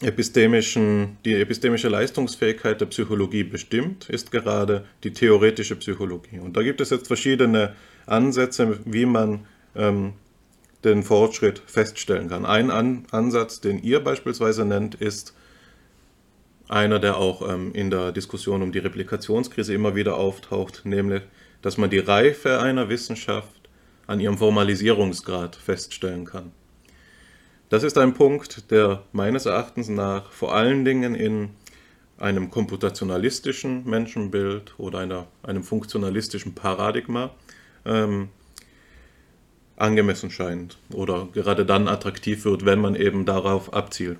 epistemischen, die epistemische Leistungsfähigkeit der Psychologie bestimmt, ist gerade die theoretische Psychologie. Und da gibt es jetzt verschiedene Ansätze, wie man ähm, den Fortschritt feststellen kann. Ein An Ansatz, den ihr beispielsweise nennt, ist einer, der auch ähm, in der Diskussion um die Replikationskrise immer wieder auftaucht, nämlich, dass man die Reife einer Wissenschaft an ihrem Formalisierungsgrad feststellen kann. Das ist ein Punkt, der meines Erachtens nach vor allen Dingen in einem komputationalistischen Menschenbild oder einer, einem funktionalistischen Paradigma ähm, angemessen scheint oder gerade dann attraktiv wird, wenn man eben darauf abzielt.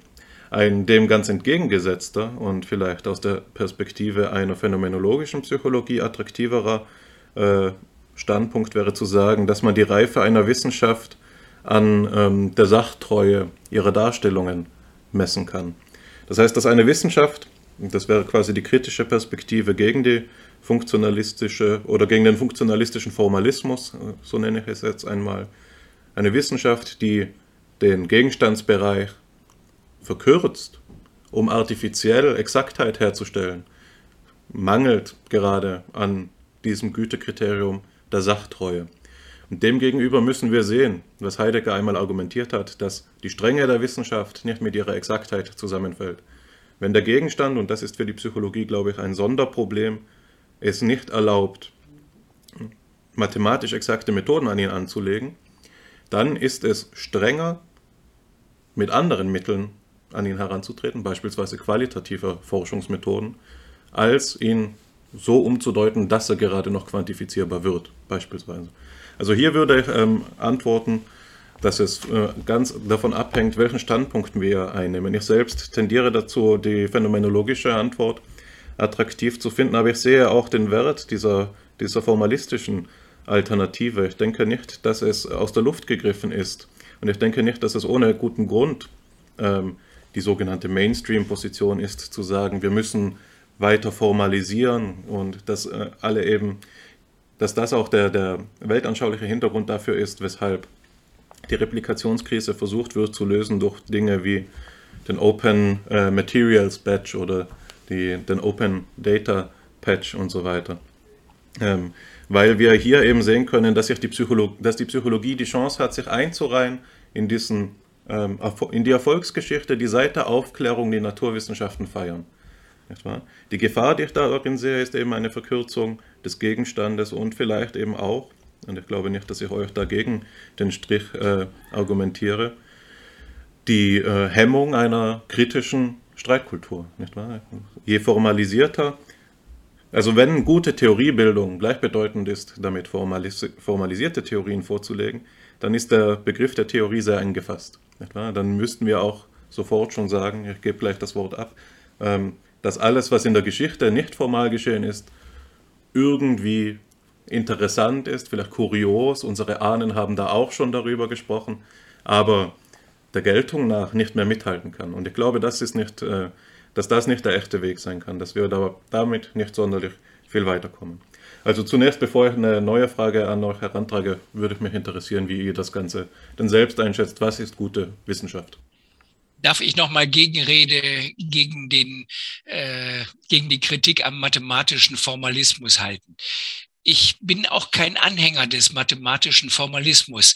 Ein dem ganz entgegengesetzter und vielleicht aus der Perspektive einer phänomenologischen Psychologie attraktiverer äh, Standpunkt wäre zu sagen, dass man die Reife einer Wissenschaft an ähm, der Sachtreue ihrer Darstellungen messen kann. Das heißt, dass eine Wissenschaft, das wäre quasi die kritische Perspektive gegen die funktionalistische oder gegen den funktionalistischen Formalismus, äh, so nenne ich es jetzt einmal, eine Wissenschaft, die den Gegenstandsbereich verkürzt, um artifiziell Exaktheit herzustellen, mangelt gerade an diesem Gütekriterium der Sachtreue. Und demgegenüber müssen wir sehen, was Heidegger einmal argumentiert hat, dass die Strenge der Wissenschaft nicht mit ihrer Exaktheit zusammenfällt. Wenn der Gegenstand, und das ist für die Psychologie, glaube ich, ein Sonderproblem, es nicht erlaubt, mathematisch exakte Methoden an ihn anzulegen, dann ist es strenger, mit anderen Mitteln an ihn heranzutreten, beispielsweise qualitative Forschungsmethoden, als ihn so umzudeuten, dass er gerade noch quantifizierbar wird, beispielsweise. Also hier würde ich ähm, antworten, dass es äh, ganz davon abhängt, welchen Standpunkt wir einnehmen. Ich selbst tendiere dazu, die phänomenologische Antwort attraktiv zu finden, aber ich sehe auch den Wert dieser, dieser formalistischen Alternative. Ich denke nicht, dass es aus der Luft gegriffen ist und ich denke nicht, dass es ohne guten Grund ähm, die sogenannte Mainstream-Position ist, zu sagen, wir müssen weiter formalisieren und dass äh, alle eben, dass das auch der, der weltanschauliche Hintergrund dafür ist, weshalb die Replikationskrise versucht wird zu lösen durch Dinge wie den Open äh, Materials Patch oder die, den Open Data Patch und so weiter. Ähm, weil wir hier eben sehen können, dass, sich die dass die Psychologie die Chance hat, sich einzureihen in, diesen, ähm, in die Erfolgsgeschichte, die seit der Aufklärung die Naturwissenschaften feiern. Die Gefahr, die ich darin sehe, ist eben eine Verkürzung des Gegenstandes und vielleicht eben auch, und ich glaube nicht, dass ich euch dagegen den Strich äh, argumentiere, die äh, Hemmung einer kritischen Streitkultur. Nicht wahr? Je formalisierter, also wenn gute Theoriebildung gleichbedeutend ist, damit formalis formalisierte Theorien vorzulegen, dann ist der Begriff der Theorie sehr eng gefasst. Nicht wahr? Dann müssten wir auch sofort schon sagen, ich gebe gleich das Wort ab, ähm, dass alles, was in der Geschichte nicht formal geschehen ist, irgendwie interessant ist, vielleicht kurios. Unsere Ahnen haben da auch schon darüber gesprochen, aber der Geltung nach nicht mehr mithalten kann. Und ich glaube, das ist nicht äh, dass das nicht der echte Weg sein kann, dass wir da, damit nicht sonderlich viel weiterkommen. Also zunächst, bevor ich eine neue Frage an euch herantrage, würde ich mich interessieren, wie ihr das Ganze denn selbst einschätzt. Was ist gute Wissenschaft? darf ich noch mal Gegenrede gegen den äh, gegen die Kritik am mathematischen Formalismus halten. Ich bin auch kein Anhänger des mathematischen Formalismus.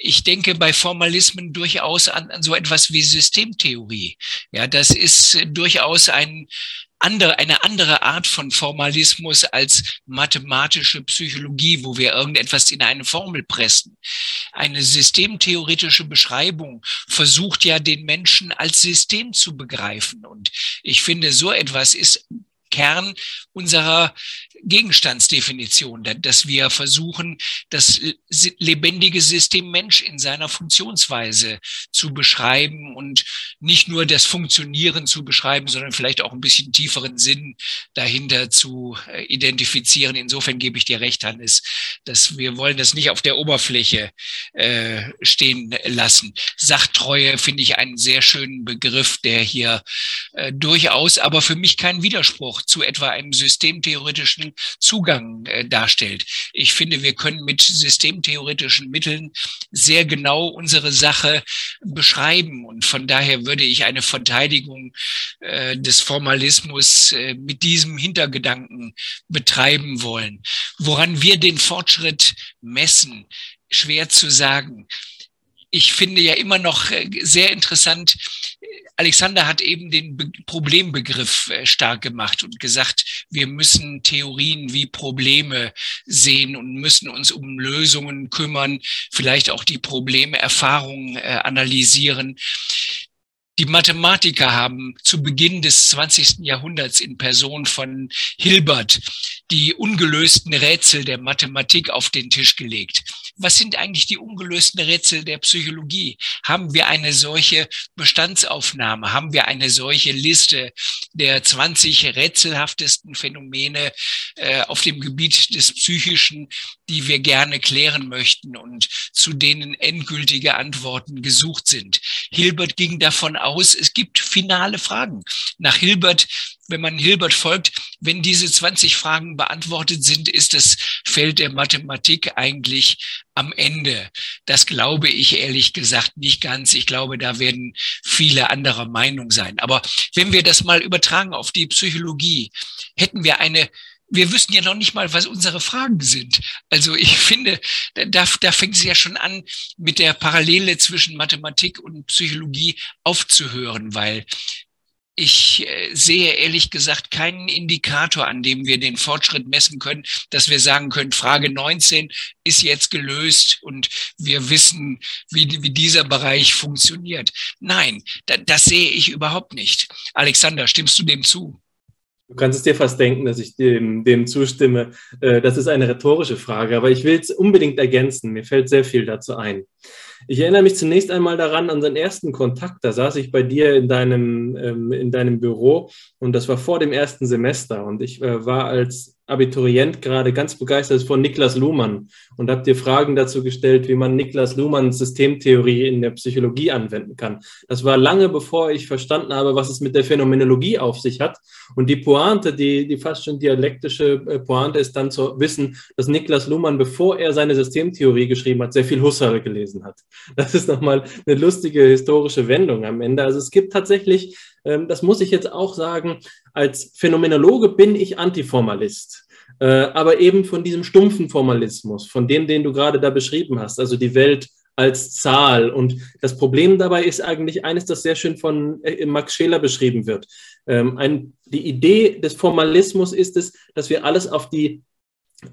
Ich denke bei Formalismen durchaus an, an so etwas wie Systemtheorie. Ja, das ist durchaus ein andere, eine andere Art von Formalismus als mathematische Psychologie, wo wir irgendetwas in eine Formel pressen. Eine systemtheoretische Beschreibung versucht ja den Menschen als System zu begreifen. Und ich finde, so etwas ist Kern unserer Gegenstandsdefinition, dass wir versuchen, das lebendige System Mensch in seiner Funktionsweise zu beschreiben und nicht nur das Funktionieren zu beschreiben, sondern vielleicht auch ein bisschen tieferen Sinn dahinter zu äh, identifizieren. Insofern gebe ich dir recht, Hannes, dass wir wollen das nicht auf der Oberfläche äh, stehen lassen. Sachtreue finde ich einen sehr schönen Begriff, der hier äh, durchaus aber für mich keinen Widerspruch zu etwa einem systemtheoretischen Zugang äh, darstellt. Ich finde, wir können mit systemtheoretischen Mitteln sehr genau unsere Sache beschreiben. Und von daher würde ich eine Verteidigung äh, des Formalismus äh, mit diesem Hintergedanken betreiben wollen. Woran wir den Fortschritt messen, schwer zu sagen ich finde ja immer noch äh, sehr interessant, Alexander hat eben den Be Problembegriff äh, stark gemacht und gesagt, wir müssen Theorien wie Probleme sehen und müssen uns um Lösungen kümmern, vielleicht auch die Problemerfahrungen äh, analysieren. Die Mathematiker haben zu Beginn des 20. Jahrhunderts in Person von Hilbert die ungelösten Rätsel der Mathematik auf den Tisch gelegt. Was sind eigentlich die ungelösten Rätsel der Psychologie? Haben wir eine solche Bestandsaufnahme? Haben wir eine solche Liste der 20 rätselhaftesten Phänomene äh, auf dem Gebiet des Psychischen, die wir gerne klären möchten und zu denen endgültige Antworten gesucht sind? Hilbert ging davon aus, es gibt finale Fragen. Nach Hilbert wenn man Hilbert folgt, wenn diese 20 Fragen beantwortet sind, ist das Feld der Mathematik eigentlich am Ende. Das glaube ich ehrlich gesagt nicht ganz. Ich glaube, da werden viele anderer Meinung sein. Aber wenn wir das mal übertragen auf die Psychologie, hätten wir eine wir wüssten ja noch nicht mal, was unsere Fragen sind. Also ich finde, da, da fängt es ja schon an, mit der Parallele zwischen Mathematik und Psychologie aufzuhören, weil ich äh, sehe ehrlich gesagt keinen Indikator, an dem wir den Fortschritt messen können, dass wir sagen können, Frage 19 ist jetzt gelöst und wir wissen, wie, wie dieser Bereich funktioniert. Nein, da, das sehe ich überhaupt nicht. Alexander, stimmst du dem zu? Du kannst es dir fast denken, dass ich dem, dem zustimme. Äh, das ist eine rhetorische Frage, aber ich will es unbedingt ergänzen. Mir fällt sehr viel dazu ein. Ich erinnere mich zunächst einmal daran, an unseren ersten Kontakt. Da saß ich bei dir in deinem, ähm, in deinem Büro und das war vor dem ersten Semester. Und ich äh, war als Abiturient gerade ganz begeistert von Niklas Luhmann und habe dir Fragen dazu gestellt, wie man Niklas Luhmanns Systemtheorie in der Psychologie anwenden kann. Das war lange bevor ich verstanden habe, was es mit der Phänomenologie auf sich hat. Und die Pointe, die, die fast schon dialektische äh, Pointe ist dann zu wissen, dass Niklas Luhmann, bevor er seine Systemtheorie geschrieben hat, sehr viel Husserl gelesen hat. Das ist nochmal eine lustige historische Wendung am Ende. Also es gibt tatsächlich das muss ich jetzt auch sagen, als Phänomenologe bin ich Antiformalist. Äh, aber eben von diesem stumpfen Formalismus, von dem, den du gerade da beschrieben hast, also die Welt als Zahl. Und das Problem dabei ist eigentlich eines, das sehr schön von äh, Max Scheler beschrieben wird. Ähm, ein, die Idee des Formalismus ist es, dass wir alles auf die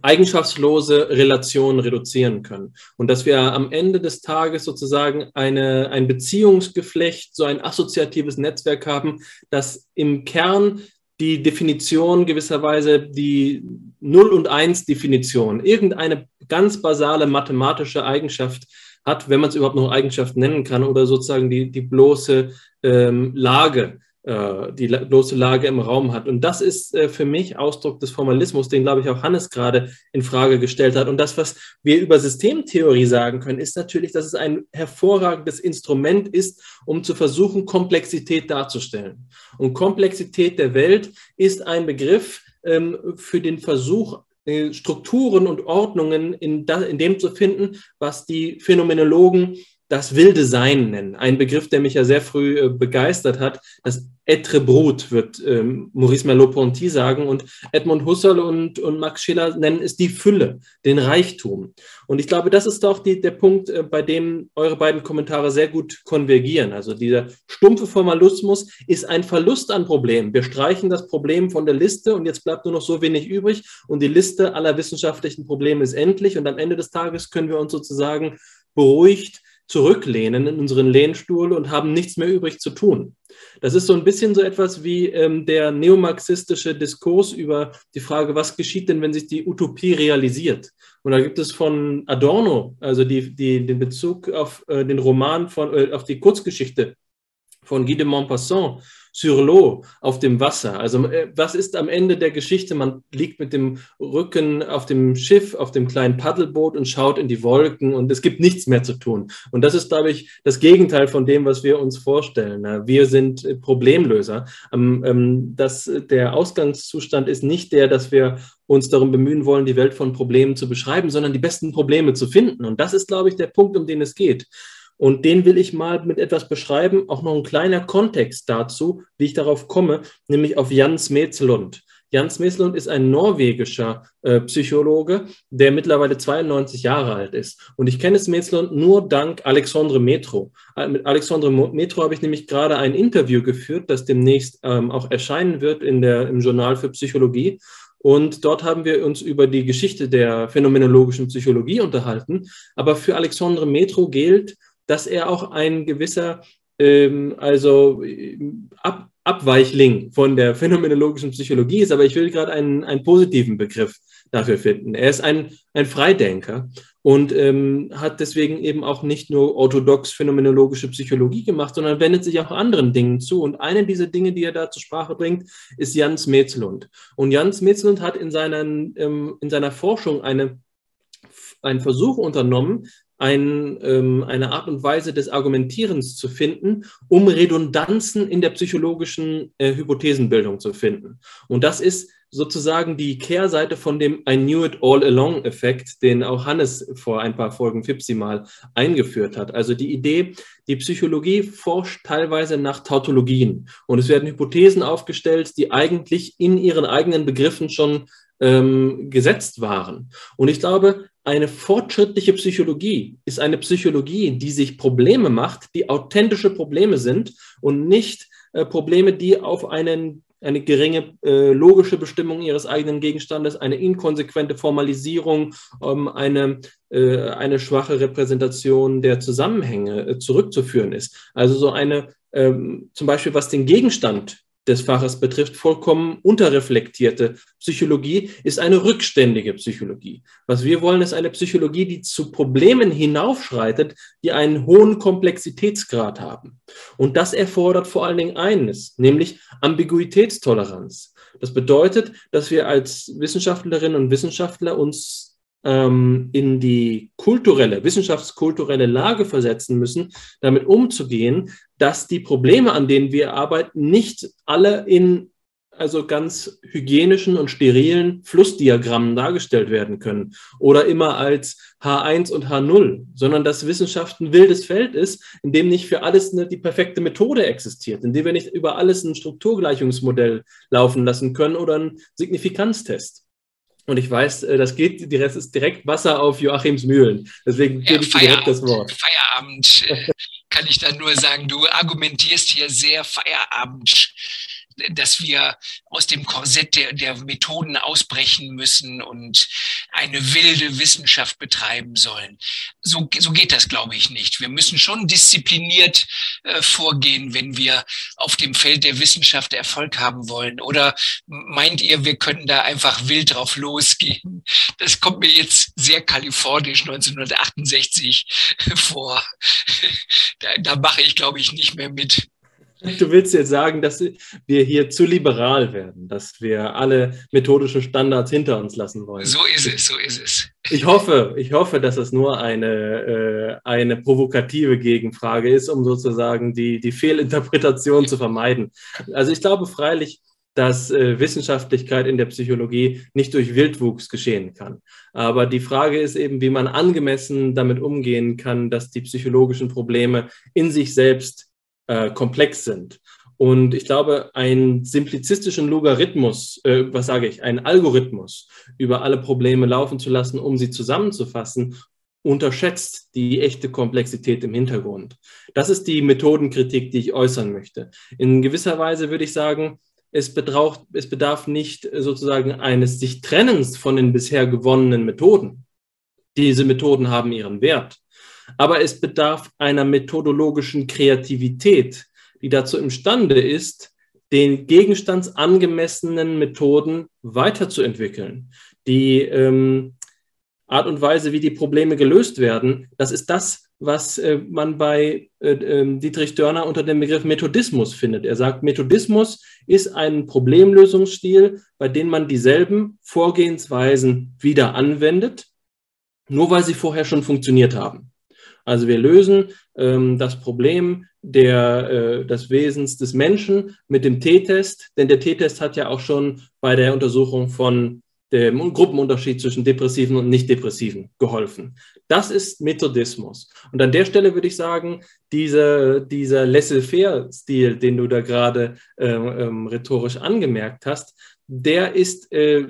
eigenschaftslose Relationen reduzieren können. Und dass wir am Ende des Tages sozusagen eine, ein Beziehungsgeflecht, so ein assoziatives Netzwerk haben, das im Kern die Definition gewisserweise die Null- und Eins-Definition, irgendeine ganz basale mathematische Eigenschaft hat, wenn man es überhaupt noch Eigenschaft nennen kann, oder sozusagen die, die bloße ähm, Lage die bloße Lage im Raum hat. Und das ist äh, für mich Ausdruck des Formalismus, den, glaube ich, auch Hannes gerade in Frage gestellt hat. Und das, was wir über Systemtheorie sagen können, ist natürlich, dass es ein hervorragendes Instrument ist, um zu versuchen, Komplexität darzustellen. Und Komplexität der Welt ist ein Begriff ähm, für den Versuch, äh, Strukturen und Ordnungen in dem zu finden, was die Phänomenologen das wilde Sein nennen. Ein Begriff, der mich ja sehr früh äh, begeistert hat. Das Etre brut wird ähm, Maurice Merleau-Ponty sagen und Edmund Husserl und, und Max Schiller nennen es die Fülle, den Reichtum. Und ich glaube, das ist doch die, der Punkt, äh, bei dem eure beiden Kommentare sehr gut konvergieren. Also dieser stumpfe Formalismus ist ein Verlust an Problemen. Wir streichen das Problem von der Liste und jetzt bleibt nur noch so wenig übrig und die Liste aller wissenschaftlichen Probleme ist endlich und am Ende des Tages können wir uns sozusagen beruhigt zurücklehnen in unseren Lehnstuhl und haben nichts mehr übrig zu tun. Das ist so ein bisschen so etwas wie ähm, der neomarxistische Diskurs über die Frage, was geschieht denn, wenn sich die Utopie realisiert? Und da gibt es von Adorno, also die, die, den Bezug auf äh, den Roman von, äh, auf die Kurzgeschichte von Guy de Maupassant, sur l'eau, auf dem Wasser. Also äh, was ist am Ende der Geschichte? Man liegt mit dem Rücken auf dem Schiff, auf dem kleinen Paddelboot und schaut in die Wolken und es gibt nichts mehr zu tun. Und das ist, glaube ich, das Gegenteil von dem, was wir uns vorstellen. Wir sind äh, Problemlöser. Ähm, das, der Ausgangszustand ist nicht der, dass wir uns darum bemühen wollen, die Welt von Problemen zu beschreiben, sondern die besten Probleme zu finden. Und das ist, glaube ich, der Punkt, um den es geht. Und den will ich mal mit etwas beschreiben, auch noch ein kleiner Kontext dazu, wie ich darauf komme, nämlich auf Jans Metzelund. Jans Meslund ist ein norwegischer äh, Psychologe, der mittlerweile 92 Jahre alt ist. Und ich kenne es Meslund nur dank Alexandre Metro. Äh, mit Alexandre Metro habe ich nämlich gerade ein Interview geführt, das demnächst ähm, auch erscheinen wird in der, im Journal für Psychologie. Und dort haben wir uns über die Geschichte der phänomenologischen Psychologie unterhalten. Aber für Alexandre Metro gilt, dass er auch ein gewisser, ähm, also Ab Abweichling von der phänomenologischen Psychologie ist, aber ich will gerade einen, einen positiven Begriff dafür finden. Er ist ein, ein Freidenker und ähm, hat deswegen eben auch nicht nur orthodox phänomenologische Psychologie gemacht, sondern wendet sich auch anderen Dingen zu. Und eine dieser Dinge, die er da zur Sprache bringt, ist Jans Metzlund. Und Jans Metzlund hat in, seinen, ähm, in seiner Forschung eine, einen Versuch unternommen, ein, ähm, eine Art und Weise des Argumentierens zu finden, um Redundanzen in der psychologischen äh, Hypothesenbildung zu finden. Und das ist sozusagen die Kehrseite von dem I knew it all along Effekt, den auch Hannes vor ein paar Folgen Fipsi mal eingeführt hat. Also die Idee, die Psychologie forscht teilweise nach Tautologien und es werden Hypothesen aufgestellt, die eigentlich in ihren eigenen Begriffen schon ähm, gesetzt waren. Und ich glaube, eine fortschrittliche Psychologie ist eine Psychologie, die sich Probleme macht, die authentische Probleme sind und nicht äh, Probleme, die auf einen, eine geringe äh, logische Bestimmung ihres eigenen Gegenstandes, eine inkonsequente Formalisierung, ähm, eine, äh, eine schwache Repräsentation der Zusammenhänge äh, zurückzuführen ist. Also so eine, ähm, zum Beispiel was den Gegenstand des Faches betrifft, vollkommen unterreflektierte Psychologie ist eine rückständige Psychologie. Was wir wollen, ist eine Psychologie, die zu Problemen hinaufschreitet, die einen hohen Komplexitätsgrad haben. Und das erfordert vor allen Dingen eines, nämlich Ambiguitätstoleranz. Das bedeutet, dass wir als Wissenschaftlerinnen und Wissenschaftler uns ähm, in die kulturelle, wissenschaftskulturelle Lage versetzen müssen, damit umzugehen, dass die Probleme, an denen wir arbeiten, nicht alle in also ganz hygienischen und sterilen Flussdiagrammen dargestellt werden können oder immer als H1 und H0, sondern dass Wissenschaft ein wildes Feld ist, in dem nicht für alles eine, die perfekte Methode existiert, in dem wir nicht über alles ein Strukturgleichungsmodell laufen lassen können oder einen Signifikanztest. Und ich weiß, äh, das geht, Rest ist direkt Wasser auf Joachims Mühlen. Deswegen gebe ich dir direkt das Wort. Feierabend äh, kann ich da nur sagen, du argumentierst hier sehr Feierabend dass wir aus dem Korsett der, der Methoden ausbrechen müssen und eine wilde Wissenschaft betreiben sollen. So, so geht das, glaube ich, nicht. Wir müssen schon diszipliniert äh, vorgehen, wenn wir auf dem Feld der Wissenschaft Erfolg haben wollen. Oder meint ihr, wir können da einfach wild drauf losgehen? Das kommt mir jetzt sehr kalifornisch 1968 vor. Da, da mache ich, glaube ich, nicht mehr mit. Du willst jetzt sagen, dass wir hier zu liberal werden, dass wir alle methodischen Standards hinter uns lassen wollen. So ist es, so ist es. Ich hoffe, ich hoffe, dass es nur eine, äh, eine provokative Gegenfrage ist, um sozusagen die, die Fehlinterpretation zu vermeiden. Also ich glaube freilich, dass äh, Wissenschaftlichkeit in der Psychologie nicht durch Wildwuchs geschehen kann. Aber die Frage ist eben, wie man angemessen damit umgehen kann, dass die psychologischen Probleme in sich selbst äh, komplex sind. Und ich glaube, einen simplizistischen Logarithmus, äh, was sage ich, einen Algorithmus über alle Probleme laufen zu lassen, um sie zusammenzufassen, unterschätzt die echte Komplexität im Hintergrund. Das ist die Methodenkritik, die ich äußern möchte. In gewisser Weise würde ich sagen, es, bedarf, es bedarf nicht sozusagen eines sich Trennens von den bisher gewonnenen Methoden. Diese Methoden haben ihren Wert. Aber es bedarf einer methodologischen Kreativität, die dazu imstande ist, den gegenstandsangemessenen Methoden weiterzuentwickeln. Die ähm, Art und Weise, wie die Probleme gelöst werden, das ist das, was äh, man bei äh, äh, Dietrich Dörner unter dem Begriff Methodismus findet. Er sagt, Methodismus ist ein Problemlösungsstil, bei dem man dieselben Vorgehensweisen wieder anwendet, nur weil sie vorher schon funktioniert haben. Also wir lösen ähm, das Problem der, äh, des Wesens des Menschen mit dem T-Test, denn der T-Test hat ja auch schon bei der Untersuchung von dem Gruppenunterschied zwischen Depressiven und Nicht-Depressiven geholfen. Das ist Methodismus. Und an der Stelle würde ich sagen, diese, dieser Laissez-faire-Stil, den du da gerade ähm, ähm, rhetorisch angemerkt hast, der ist, äh,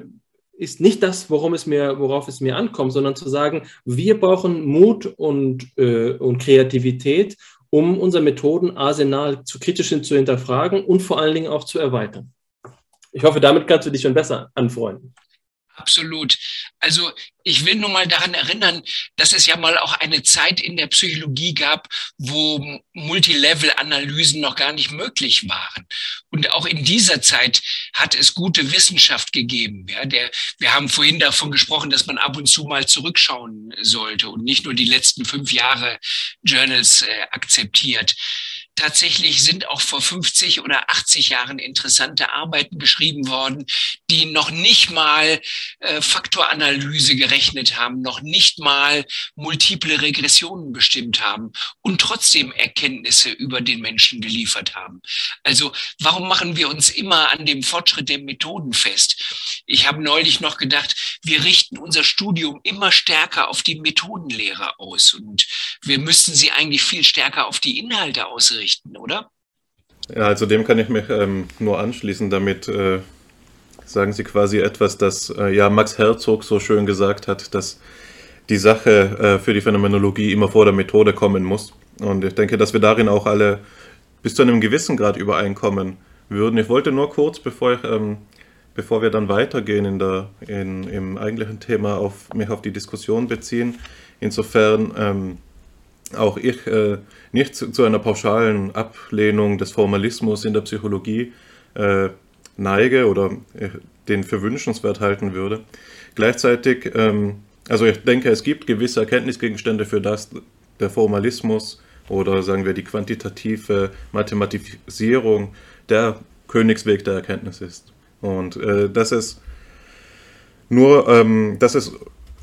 ist nicht das, worum es mir, worauf es mir ankommt, sondern zu sagen, wir brauchen Mut und, äh, und Kreativität, um unser Methodenarsenal zu kritisch zu hinterfragen und vor allen Dingen auch zu erweitern. Ich hoffe, damit kannst du dich schon besser anfreunden. Absolut. Also ich will nur mal daran erinnern, dass es ja mal auch eine Zeit in der Psychologie gab, wo Multilevel-Analysen noch gar nicht möglich waren. Und auch in dieser Zeit hat es gute Wissenschaft gegeben. Ja, der, wir haben vorhin davon gesprochen, dass man ab und zu mal zurückschauen sollte und nicht nur die letzten fünf Jahre Journals äh, akzeptiert tatsächlich sind auch vor 50 oder 80 Jahren interessante Arbeiten geschrieben worden, die noch nicht mal äh, Faktoranalyse gerechnet haben, noch nicht mal multiple Regressionen bestimmt haben und trotzdem Erkenntnisse über den Menschen geliefert haben. Also warum machen wir uns immer an dem Fortschritt der Methoden fest? Ich habe neulich noch gedacht, wir richten unser Studium immer stärker auf die Methodenlehre aus und wir müssten sie eigentlich viel stärker auf die Inhalte ausrichten richten, oder? Ja, also dem kann ich mich ähm, nur anschließen. Damit äh, sagen Sie quasi etwas, das äh, ja Max Herzog so schön gesagt hat, dass die Sache äh, für die Phänomenologie immer vor der Methode kommen muss. Und ich denke, dass wir darin auch alle bis zu einem gewissen Grad übereinkommen würden. Ich wollte nur kurz, bevor, ich, ähm, bevor wir dann weitergehen in der, in, im eigentlichen Thema, auf, mich auf die Diskussion beziehen. Insofern ähm, auch ich äh, nicht zu, zu, einer pauschalen Ablehnung des Formalismus in der Psychologie äh, neige oder äh, den für wünschenswert halten würde. Gleichzeitig, ähm, also ich denke, es gibt gewisse Erkenntnisgegenstände, für das der Formalismus oder sagen wir die quantitative Mathematisierung der Königsweg der Erkenntnis ist. Und äh, das ist nur, ähm, dass es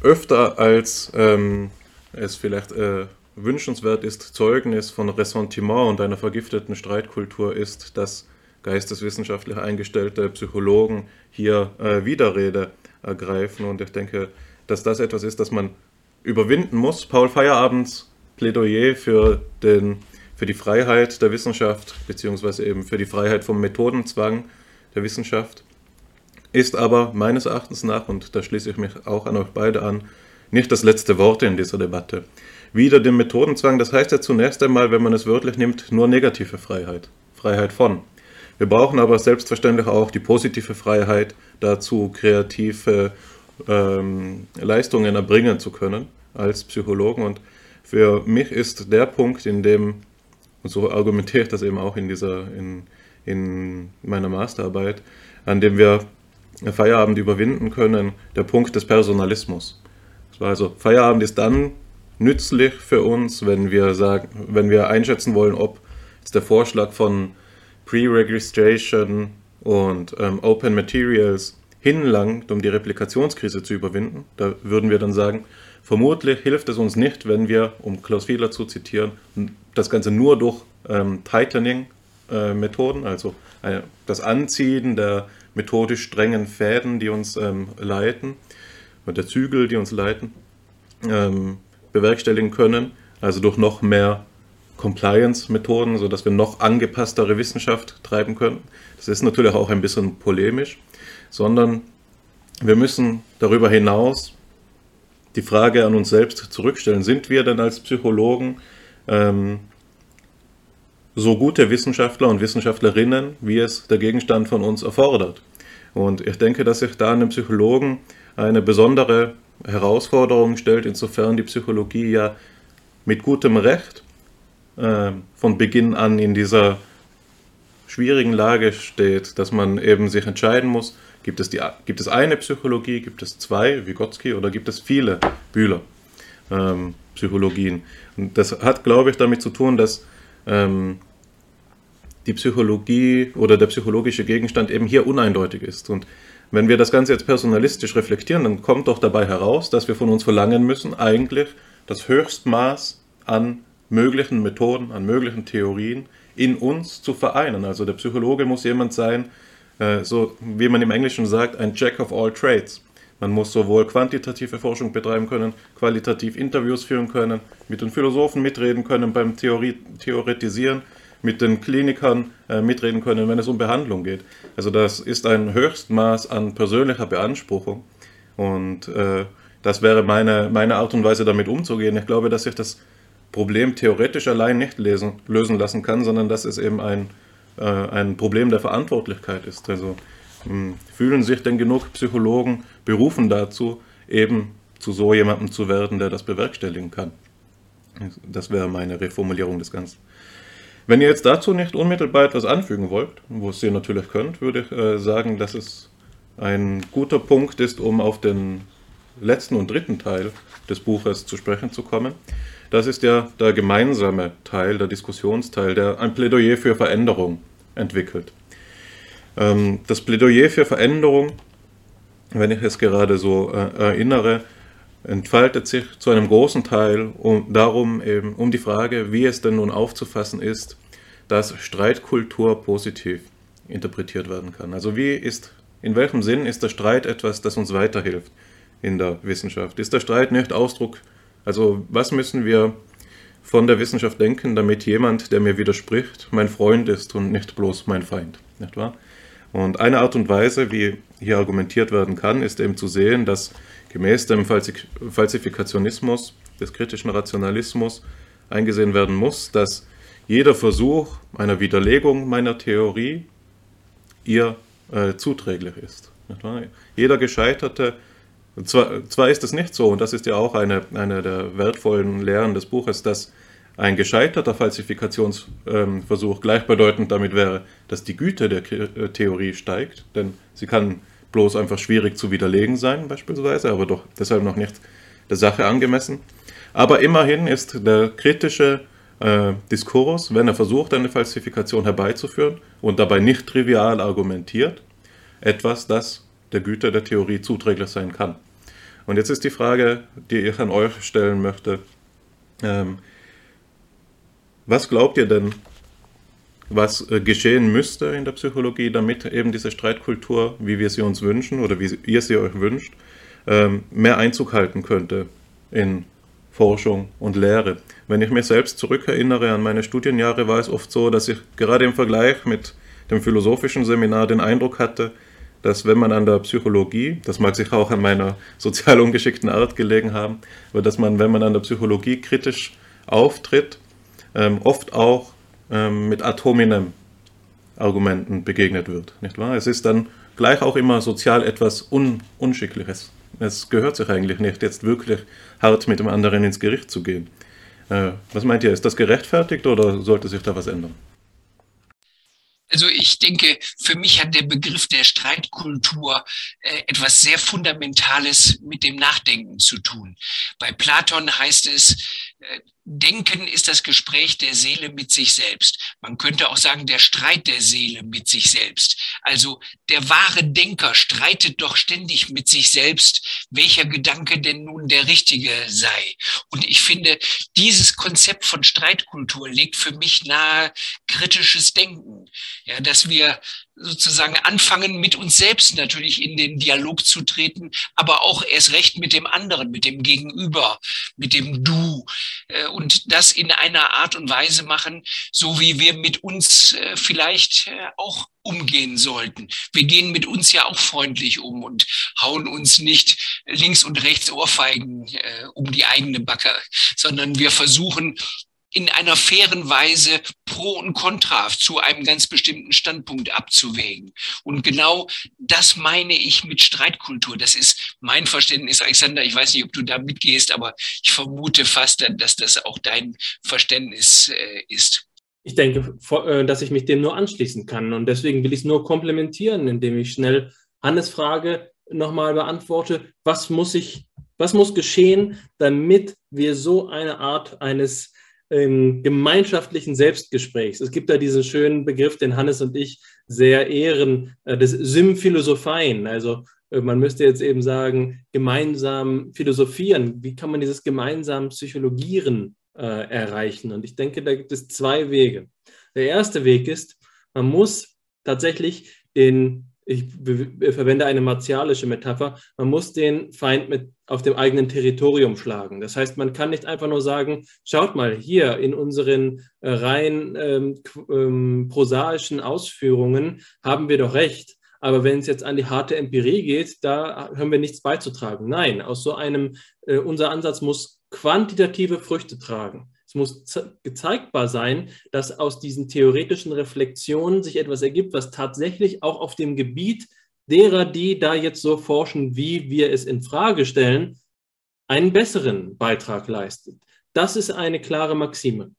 öfter als ähm, es vielleicht äh, wünschenswert ist, Zeugnis von Ressentiment und einer vergifteten Streitkultur ist, dass geisteswissenschaftlich eingestellte Psychologen hier äh, Widerrede ergreifen. Und ich denke, dass das etwas ist, das man überwinden muss. Paul Feierabends Plädoyer für, den, für die Freiheit der Wissenschaft, beziehungsweise eben für die Freiheit vom Methodenzwang der Wissenschaft, ist aber meines Erachtens nach, und da schließe ich mich auch an euch beide an, nicht das letzte Wort in dieser Debatte wieder den Methodenzwang. Das heißt ja zunächst einmal, wenn man es wörtlich nimmt, nur negative Freiheit. Freiheit von. Wir brauchen aber selbstverständlich auch die positive Freiheit dazu, kreative ähm, Leistungen erbringen zu können als Psychologen. Und für mich ist der Punkt, in dem, und so argumentiere ich das eben auch in, dieser, in, in meiner Masterarbeit, an dem wir Feierabend überwinden können, der Punkt des Personalismus. Also Feierabend ist dann nützlich für uns, wenn wir sagen, wenn wir einschätzen wollen, ob jetzt der Vorschlag von Pre-Registration und ähm, Open Materials hinlangt, um die Replikationskrise zu überwinden. Da würden wir dann sagen, vermutlich hilft es uns nicht, wenn wir, um Klaus Fiedler zu zitieren, das Ganze nur durch ähm, Tightening-Methoden, äh, also äh, das Anziehen der methodisch strengen Fäden, die uns ähm, leiten, der Zügel, die uns leiten, ähm, bewerkstelligen können, also durch noch mehr Compliance-Methoden, sodass wir noch angepasstere Wissenschaft treiben können. Das ist natürlich auch ein bisschen polemisch, sondern wir müssen darüber hinaus die Frage an uns selbst zurückstellen, sind wir denn als Psychologen ähm, so gute Wissenschaftler und Wissenschaftlerinnen, wie es der Gegenstand von uns erfordert? Und ich denke, dass sich da einem Psychologen eine besondere Herausforderung stellt, insofern die Psychologie ja mit gutem Recht äh, von Beginn an in dieser schwierigen Lage steht, dass man eben sich entscheiden muss, gibt es, die, gibt es eine Psychologie, gibt es zwei, Vygotsky, oder gibt es viele Bühler ähm. Und das hat, glaube ich, damit zu tun, dass ähm, die Psychologie oder der psychologische Gegenstand eben hier uneindeutig ist. Und wenn wir das Ganze jetzt personalistisch reflektieren, dann kommt doch dabei heraus, dass wir von uns verlangen müssen, eigentlich das Höchstmaß an möglichen Methoden, an möglichen Theorien in uns zu vereinen. Also der Psychologe muss jemand sein, äh, so wie man im Englischen sagt, ein Jack of all trades. Man muss sowohl quantitative Forschung betreiben können, qualitativ Interviews führen können, mit den Philosophen mitreden können beim Theorie Theoretisieren, mit den Klinikern äh, mitreden können, wenn es um Behandlung geht. Also das ist ein Höchstmaß an persönlicher Beanspruchung und äh, das wäre meine, meine Art und Weise damit umzugehen. Ich glaube, dass sich das Problem theoretisch allein nicht lesen, lösen lassen kann, sondern dass es eben ein, äh, ein Problem der Verantwortlichkeit ist. Also mh, hm, fühlen sich denn genug Psychologen berufen dazu, eben zu so jemandem zu werden, der das bewerkstelligen kann. Das wäre meine Reformulierung des Ganzen. Wenn ihr jetzt dazu nicht unmittelbar etwas anfügen wollt, wo es ihr natürlich könnt, würde ich äh, sagen, dass es ein guter Punkt ist, um auf den letzten und dritten Teil des Buches zu sprechen zu kommen. Das ist ja der gemeinsame Teil, der Diskussionsteil, der ein Plädoyer für Veränderung entwickelt. Ähm, das Plädoyer für Veränderung, wenn ich es gerade so äh, erinnere, entfaltet sich zu einem großen Teil um, darum eben um die Frage, wie es denn nun aufzufassen ist, dass Streitkultur positiv interpretiert werden kann. Also wie ist, in welchem Sinn ist der Streit etwas, das uns weiterhilft in der Wissenschaft? Ist der Streit nicht Ausdruck also was müssen wir von der Wissenschaft denken, damit jemand, der mir widerspricht, mein Freund ist und nicht bloß mein Feind, nicht wahr? Und eine Art und Weise, wie hier argumentiert werden kann, ist eben zu sehen, dass gemäß dem Falsifikationismus, des kritischen Rationalismus eingesehen werden muss, dass jeder Versuch einer Widerlegung meiner Theorie ihr äh, zuträglich ist. Jeder gescheiterte zwar, zwar ist es nicht so, und das ist ja auch eine, eine der wertvollen Lehren des Buches, dass ein gescheiterter Falsifikationsversuch gleichbedeutend damit wäre, dass die Güte der äh, Theorie steigt, denn sie kann bloß einfach schwierig zu widerlegen sein, beispielsweise, aber doch deshalb noch nicht der Sache angemessen. Aber immerhin ist der kritische äh, Diskurs, wenn er versucht, eine Falsifikation herbeizuführen und dabei nicht trivial argumentiert, etwas, das der Güte der Theorie zuträglich sein kann. Und jetzt ist die Frage, die ich an euch stellen möchte. Ähm, was glaubt ihr denn, was äh, geschehen müsste in der Psychologie, damit eben diese Streitkultur, wie wir sie uns wünschen oder wie ihr sie euch wünscht, ähm, mehr Einzug halten könnte in Forschung und Lehre. Wenn ich mich selbst zurückerinnere an meine Studienjahre, war es oft so, dass ich gerade im Vergleich mit dem philosophischen Seminar den Eindruck hatte, dass wenn man an der Psychologie, das mag sich auch an meiner sozial ungeschickten Art gelegen haben, aber dass man, wenn man an der Psychologie kritisch auftritt, ähm, oft auch ähm, mit ad Argumenten begegnet wird. Nicht wahr? Es ist dann gleich auch immer sozial etwas Un Unschickliches. Es gehört sich eigentlich nicht, jetzt wirklich hart mit dem anderen ins Gericht zu gehen. Äh, was meint ihr, ist das gerechtfertigt oder sollte sich da was ändern? Also ich denke, für mich hat der Begriff der Streitkultur äh, etwas sehr Fundamentales mit dem Nachdenken zu tun. Bei Platon heißt es, äh, Denken ist das Gespräch der Seele mit sich selbst. Man könnte auch sagen, der Streit der Seele mit sich selbst. Also der wahre Denker streitet doch ständig mit sich selbst, welcher Gedanke denn nun der richtige sei. Und ich finde, dieses Konzept von Streitkultur legt für mich nahe kritisches Denken. Ja, dass wir sozusagen anfangen, mit uns selbst natürlich in den Dialog zu treten, aber auch erst recht mit dem anderen, mit dem Gegenüber, mit dem Du äh, und das in einer Art und Weise machen, so wie wir mit uns äh, vielleicht äh, auch umgehen sollten. Wir gehen mit uns ja auch freundlich um und hauen uns nicht links und rechts Ohrfeigen um die eigene Backe, sondern wir versuchen in einer fairen Weise Pro und Contra zu einem ganz bestimmten Standpunkt abzuwägen. Und genau das meine ich mit Streitkultur. Das ist mein Verständnis, Alexander. Ich weiß nicht, ob du da mitgehst, aber ich vermute fast, dass das auch dein Verständnis äh, ist. Ich denke, äh, dass ich mich dem nur anschließen kann. Und deswegen will ich es nur komplementieren, indem ich schnell Hannes Frage nochmal beantworte. Was muss ich, was muss geschehen, damit wir so eine Art eines ähm, gemeinschaftlichen Selbstgesprächs. Es gibt da diesen schönen Begriff, den Hannes und ich sehr ehren, äh, des Symphilosophein. Also äh, man müsste jetzt eben sagen, gemeinsam philosophieren. Wie kann man dieses gemeinsam Psychologieren äh, erreichen? Und ich denke, da gibt es zwei Wege. Der erste Weg ist, man muss tatsächlich den ich verwende eine martialische Metapher, man muss den Feind mit auf dem eigenen Territorium schlagen. Das heißt, man kann nicht einfach nur sagen, schaut mal, hier in unseren äh, rein ähm, ähm, prosaischen Ausführungen haben wir doch recht. Aber wenn es jetzt an die harte Empirie geht, da haben wir nichts beizutragen. Nein, aus so einem, äh, unser Ansatz muss quantitative Früchte tragen muss gezeigbar sein, dass aus diesen theoretischen Reflexionen sich etwas ergibt, was tatsächlich auch auf dem Gebiet derer, die da jetzt so forschen, wie wir es in Frage stellen, einen besseren Beitrag leistet. Das ist eine klare Maxime.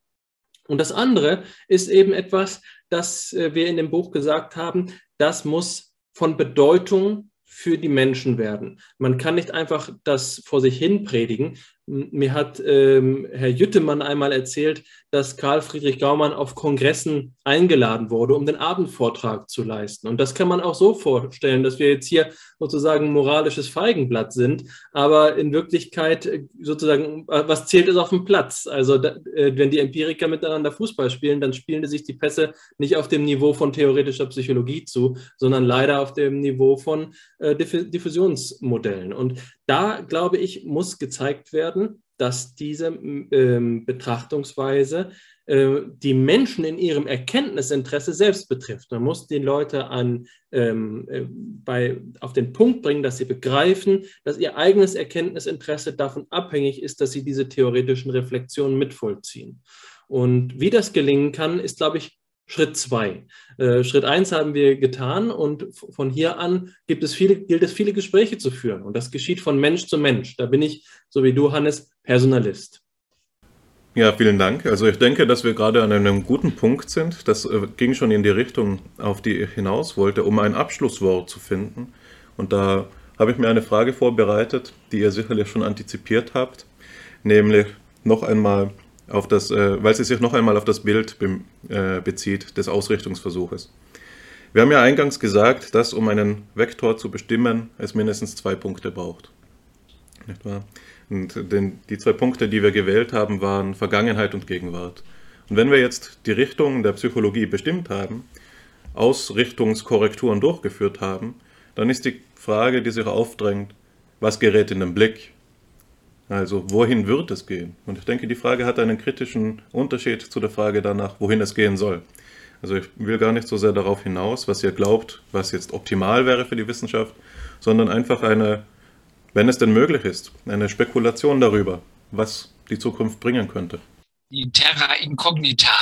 Und das andere ist eben etwas, das äh, wir in dem Buch gesagt haben, das muss von Bedeutung für die Menschen werden. Man kann nicht einfach das vor sich hin predigen, mir hat ähm, Herr Jüttemann einmal erzählt, dass Karl Friedrich Gaumann auf Kongressen eingeladen wurde, um den Abendvortrag zu leisten. Und das kann man auch so vorstellen, dass wir jetzt hier sozusagen moralisches Feigenblatt sind, aber in Wirklichkeit äh, sozusagen, äh, was zählt ist auf dem Platz. Also da, äh, wenn die Empiriker miteinander Fußball spielen, dann spielen sich die Pässe nicht auf dem Niveau von theoretischer Psychologie zu, sondern leider auf dem Niveau von äh, Diffusionsmodellen. Und da, glaube ich, muss gezeigt werden, dass diese ähm, Betrachtungsweise äh, die Menschen in ihrem Erkenntnisinteresse selbst betrifft. Man muss die Leute an, ähm, äh, bei, auf den Punkt bringen, dass sie begreifen, dass ihr eigenes Erkenntnisinteresse davon abhängig ist, dass sie diese theoretischen Reflexionen mitvollziehen. Und wie das gelingen kann, ist, glaube ich, Schritt zwei. Äh, Schritt eins haben wir getan und von hier an gibt es viele, gilt es viele Gespräche zu führen. Und das geschieht von Mensch zu Mensch. Da bin ich, so wie du, Hannes, Personalist. Ja, vielen Dank. Also ich denke, dass wir gerade an einem guten Punkt sind. Das äh, ging schon in die Richtung, auf die ich hinaus wollte, um ein Abschlusswort zu finden. Und da habe ich mir eine Frage vorbereitet, die ihr sicherlich schon antizipiert habt, nämlich noch einmal auf das, äh, weil sie sich noch einmal auf das Bild be äh, bezieht des Ausrichtungsversuches. Wir haben ja eingangs gesagt, dass um einen Vektor zu bestimmen, es mindestens zwei Punkte braucht. Nicht wahr? Und den, die zwei Punkte, die wir gewählt haben, waren Vergangenheit und Gegenwart. Und wenn wir jetzt die Richtung der Psychologie bestimmt haben, Ausrichtungskorrekturen durchgeführt haben, dann ist die Frage, die sich aufdrängt, was gerät in den Blick? Also wohin wird es gehen? Und ich denke, die Frage hat einen kritischen Unterschied zu der Frage danach, wohin es gehen soll. Also ich will gar nicht so sehr darauf hinaus, was ihr glaubt, was jetzt optimal wäre für die Wissenschaft, sondern einfach eine, wenn es denn möglich ist, eine Spekulation darüber, was die Zukunft bringen könnte. Die Terra Incognita,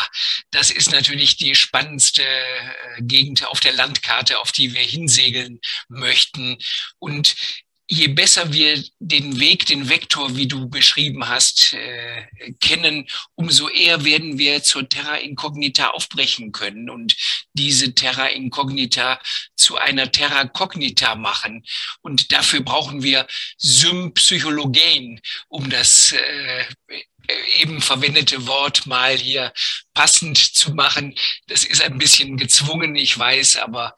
das ist natürlich die spannendste äh, Gegend auf der Landkarte, auf die wir hinsegeln möchten. Und je besser wir den Weg, den Vektor, wie du beschrieben hast, äh, kennen, umso eher werden wir zur Terra Incognita aufbrechen können und diese Terra Incognita zu einer Terra Cognita machen. Und dafür brauchen wir Sympsychologien, um das äh, eben verwendete Wort mal hier passend zu machen. Das ist ein bisschen gezwungen, ich weiß, aber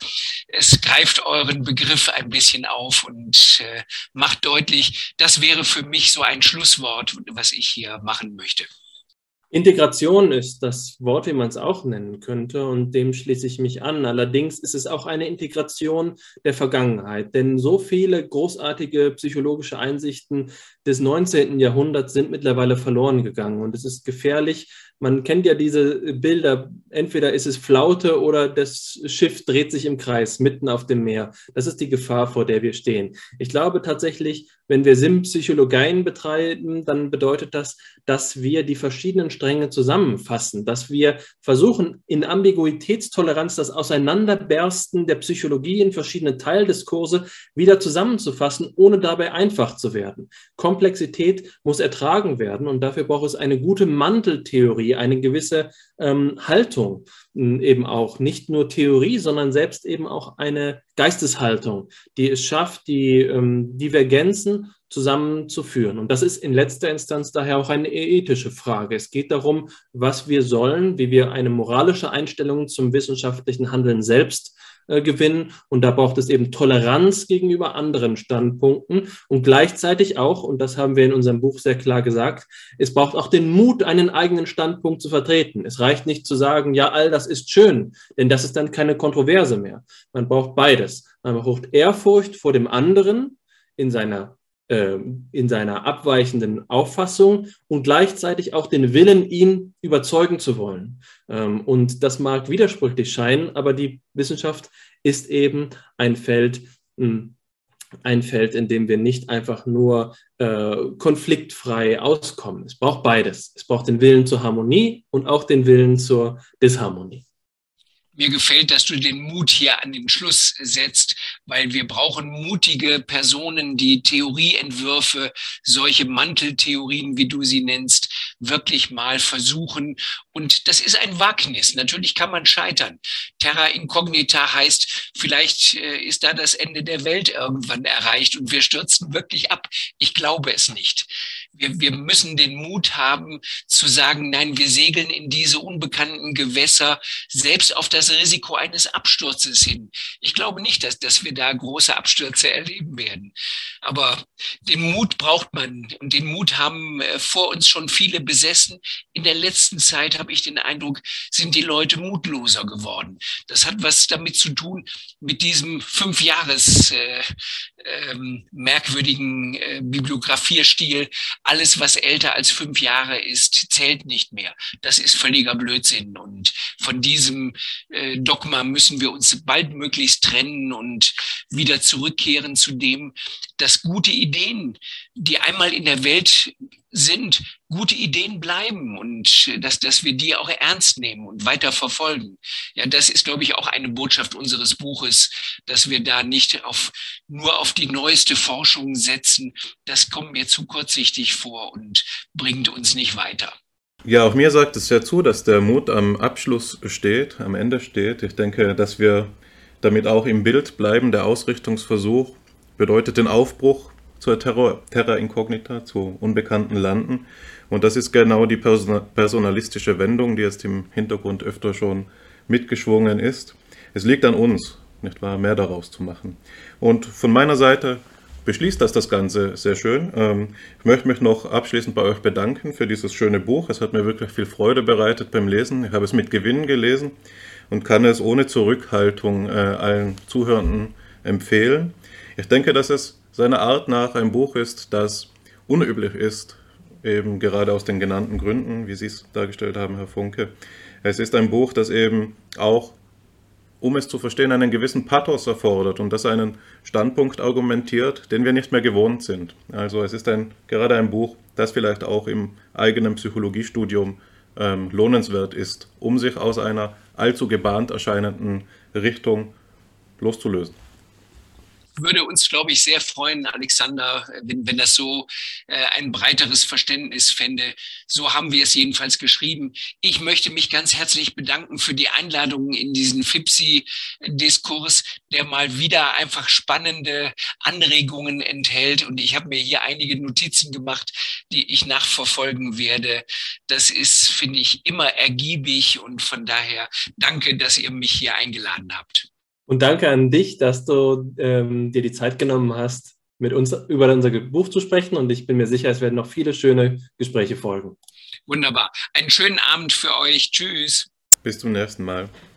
es greift euren Begriff ein bisschen auf und äh, macht deutlich, das wäre für mich so ein Schlusswort, was ich hier machen möchte. Integration ist das Wort, wie man es auch nennen könnte, und dem schließe ich mich an. Allerdings ist es auch eine Integration der Vergangenheit, denn so viele großartige psychologische Einsichten des 19. Jahrhunderts sind mittlerweile verloren gegangen. Und es ist gefährlich, man kennt ja diese Bilder, entweder ist es Flaute oder das Schiff dreht sich im Kreis mitten auf dem Meer. Das ist die Gefahr, vor der wir stehen. Ich glaube tatsächlich, wenn wir Sim-Psychologien betreiben, dann bedeutet das, dass wir die verschiedenen Stränge zusammenfassen, dass wir versuchen, in Ambiguitätstoleranz das Auseinanderbersten der Psychologie in verschiedene Teildiskurse wieder zusammenzufassen, ohne dabei einfach zu werden. Komplexität muss ertragen werden und dafür braucht es eine gute Manteltheorie Theorie, eine gewisse ähm, Haltung eben auch, nicht nur Theorie, sondern selbst eben auch eine Geisteshaltung, die es schafft, die ähm, Divergenzen zusammenzuführen. Und das ist in letzter Instanz daher auch eine ethische Frage. Es geht darum, was wir sollen, wie wir eine moralische Einstellung zum wissenschaftlichen Handeln selbst äh, gewinnen. Und da braucht es eben Toleranz gegenüber anderen Standpunkten und gleichzeitig auch, und das haben wir in unserem Buch sehr klar gesagt, es braucht auch den Mut, einen eigenen Standpunkt zu vertreten. Es reicht nicht zu sagen, ja, all das ist schön, denn das ist dann keine Kontroverse mehr. Man braucht beides. Man braucht Ehrfurcht vor dem anderen in seiner in seiner abweichenden Auffassung und gleichzeitig auch den Willen, ihn überzeugen zu wollen. Ähm, und das mag widersprüchlich scheinen, aber die Wissenschaft ist eben ein Feld, hm, ein Feld, in dem wir nicht einfach nur äh, konfliktfrei auskommen. Es braucht beides. Es braucht den Willen zur Harmonie und auch den Willen zur Disharmonie. Mir gefällt, dass du den Mut hier an den Schluss setzt, weil wir brauchen mutige Personen, die Theorieentwürfe, solche Manteltheorien, wie du sie nennst, wirklich mal versuchen. Und das ist ein Wagnis. Natürlich kann man scheitern. Terra incognita heißt, vielleicht äh, ist da das Ende der Welt irgendwann erreicht und wir stürzen wirklich ab. Ich glaube es nicht wir, wir müssen den Mut haben zu sagen, nein, wir segeln in diese unbekannten Gewässer, selbst auf das Risiko eines Absturzes hin. Ich glaube nicht, dass, dass wir da große Abstürze erleben werden. Aber den Mut braucht man und den Mut haben äh, vor uns schon viele besessen. In der letzten Zeit habe ich den Eindruck, sind die Leute mutloser geworden. Das hat was damit zu tun mit diesem Fünfjahres äh, ähm, merkwürdigen äh, Bibliografierstil alles, was älter als fünf Jahre ist, zählt nicht mehr. Das ist völliger Blödsinn. Und von diesem äh, Dogma müssen wir uns baldmöglichst trennen und wieder zurückkehren zu dem, dass gute Ideen, die einmal in der Welt sind, gute Ideen bleiben und dass, dass wir die auch ernst nehmen und weiter verfolgen. Ja, das ist, glaube ich, auch eine Botschaft unseres Buches, dass wir da nicht auf, nur auf die neueste Forschung setzen. Das kommt mir zu kurzsichtig vor und bringt uns nicht weiter. Ja, auch mir sagt es ja zu, dass der Mut am Abschluss steht, am Ende steht. Ich denke, dass wir damit auch im Bild bleiben. Der Ausrichtungsversuch bedeutet den Aufbruch zur Terror, Terra Incognita, zu unbekannten Landen. Und das ist genau die personalistische Wendung, die jetzt im Hintergrund öfter schon mitgeschwungen ist. Es liegt an uns, nicht wahr, mehr daraus zu machen. Und von meiner Seite beschließt das das Ganze sehr schön. Ähm, ich möchte mich noch abschließend bei euch bedanken für dieses schöne Buch. Es hat mir wirklich viel Freude bereitet beim Lesen. Ich habe es mit Gewinn gelesen und kann es ohne Zurückhaltung äh, allen Zuhörenden empfehlen. Ich denke, dass es seiner Art nach ein Buch ist, das unüblich ist, eben gerade aus den genannten Gründen, wie Sie es dargestellt haben, Herr Funke. Es ist ein Buch, das eben auch, um es zu verstehen, einen gewissen Pathos erfordert und das einen Standpunkt argumentiert, den wir nicht mehr gewohnt sind. Also es ist ein, gerade ein Buch, das vielleicht auch im eigenen Psychologiestudium ähm, lohnenswert ist, um sich aus einer allzu gebahnt erscheinenden Richtung loszulösen. Würde uns, glaube ich, sehr freuen, Alexander, wenn, wenn das so äh, ein breiteres Verständnis fände. So haben wir es jedenfalls geschrieben. Ich möchte mich ganz herzlich bedanken für die Einladung in diesen FIPSI-Diskurs, der mal wieder einfach spannende Anregungen enthält. Und ich habe mir hier einige Notizen gemacht, die ich nachverfolgen werde. Das ist, finde ich, immer ergiebig und von daher danke, dass ihr mich hier eingeladen habt. Und danke an dich, dass du ähm, dir die Zeit genommen hast, mit uns über unser Buch zu sprechen. Und ich bin mir sicher, es werden noch viele schöne Gespräche folgen. Wunderbar. Einen schönen Abend für euch. Tschüss. Bis zum nächsten Mal.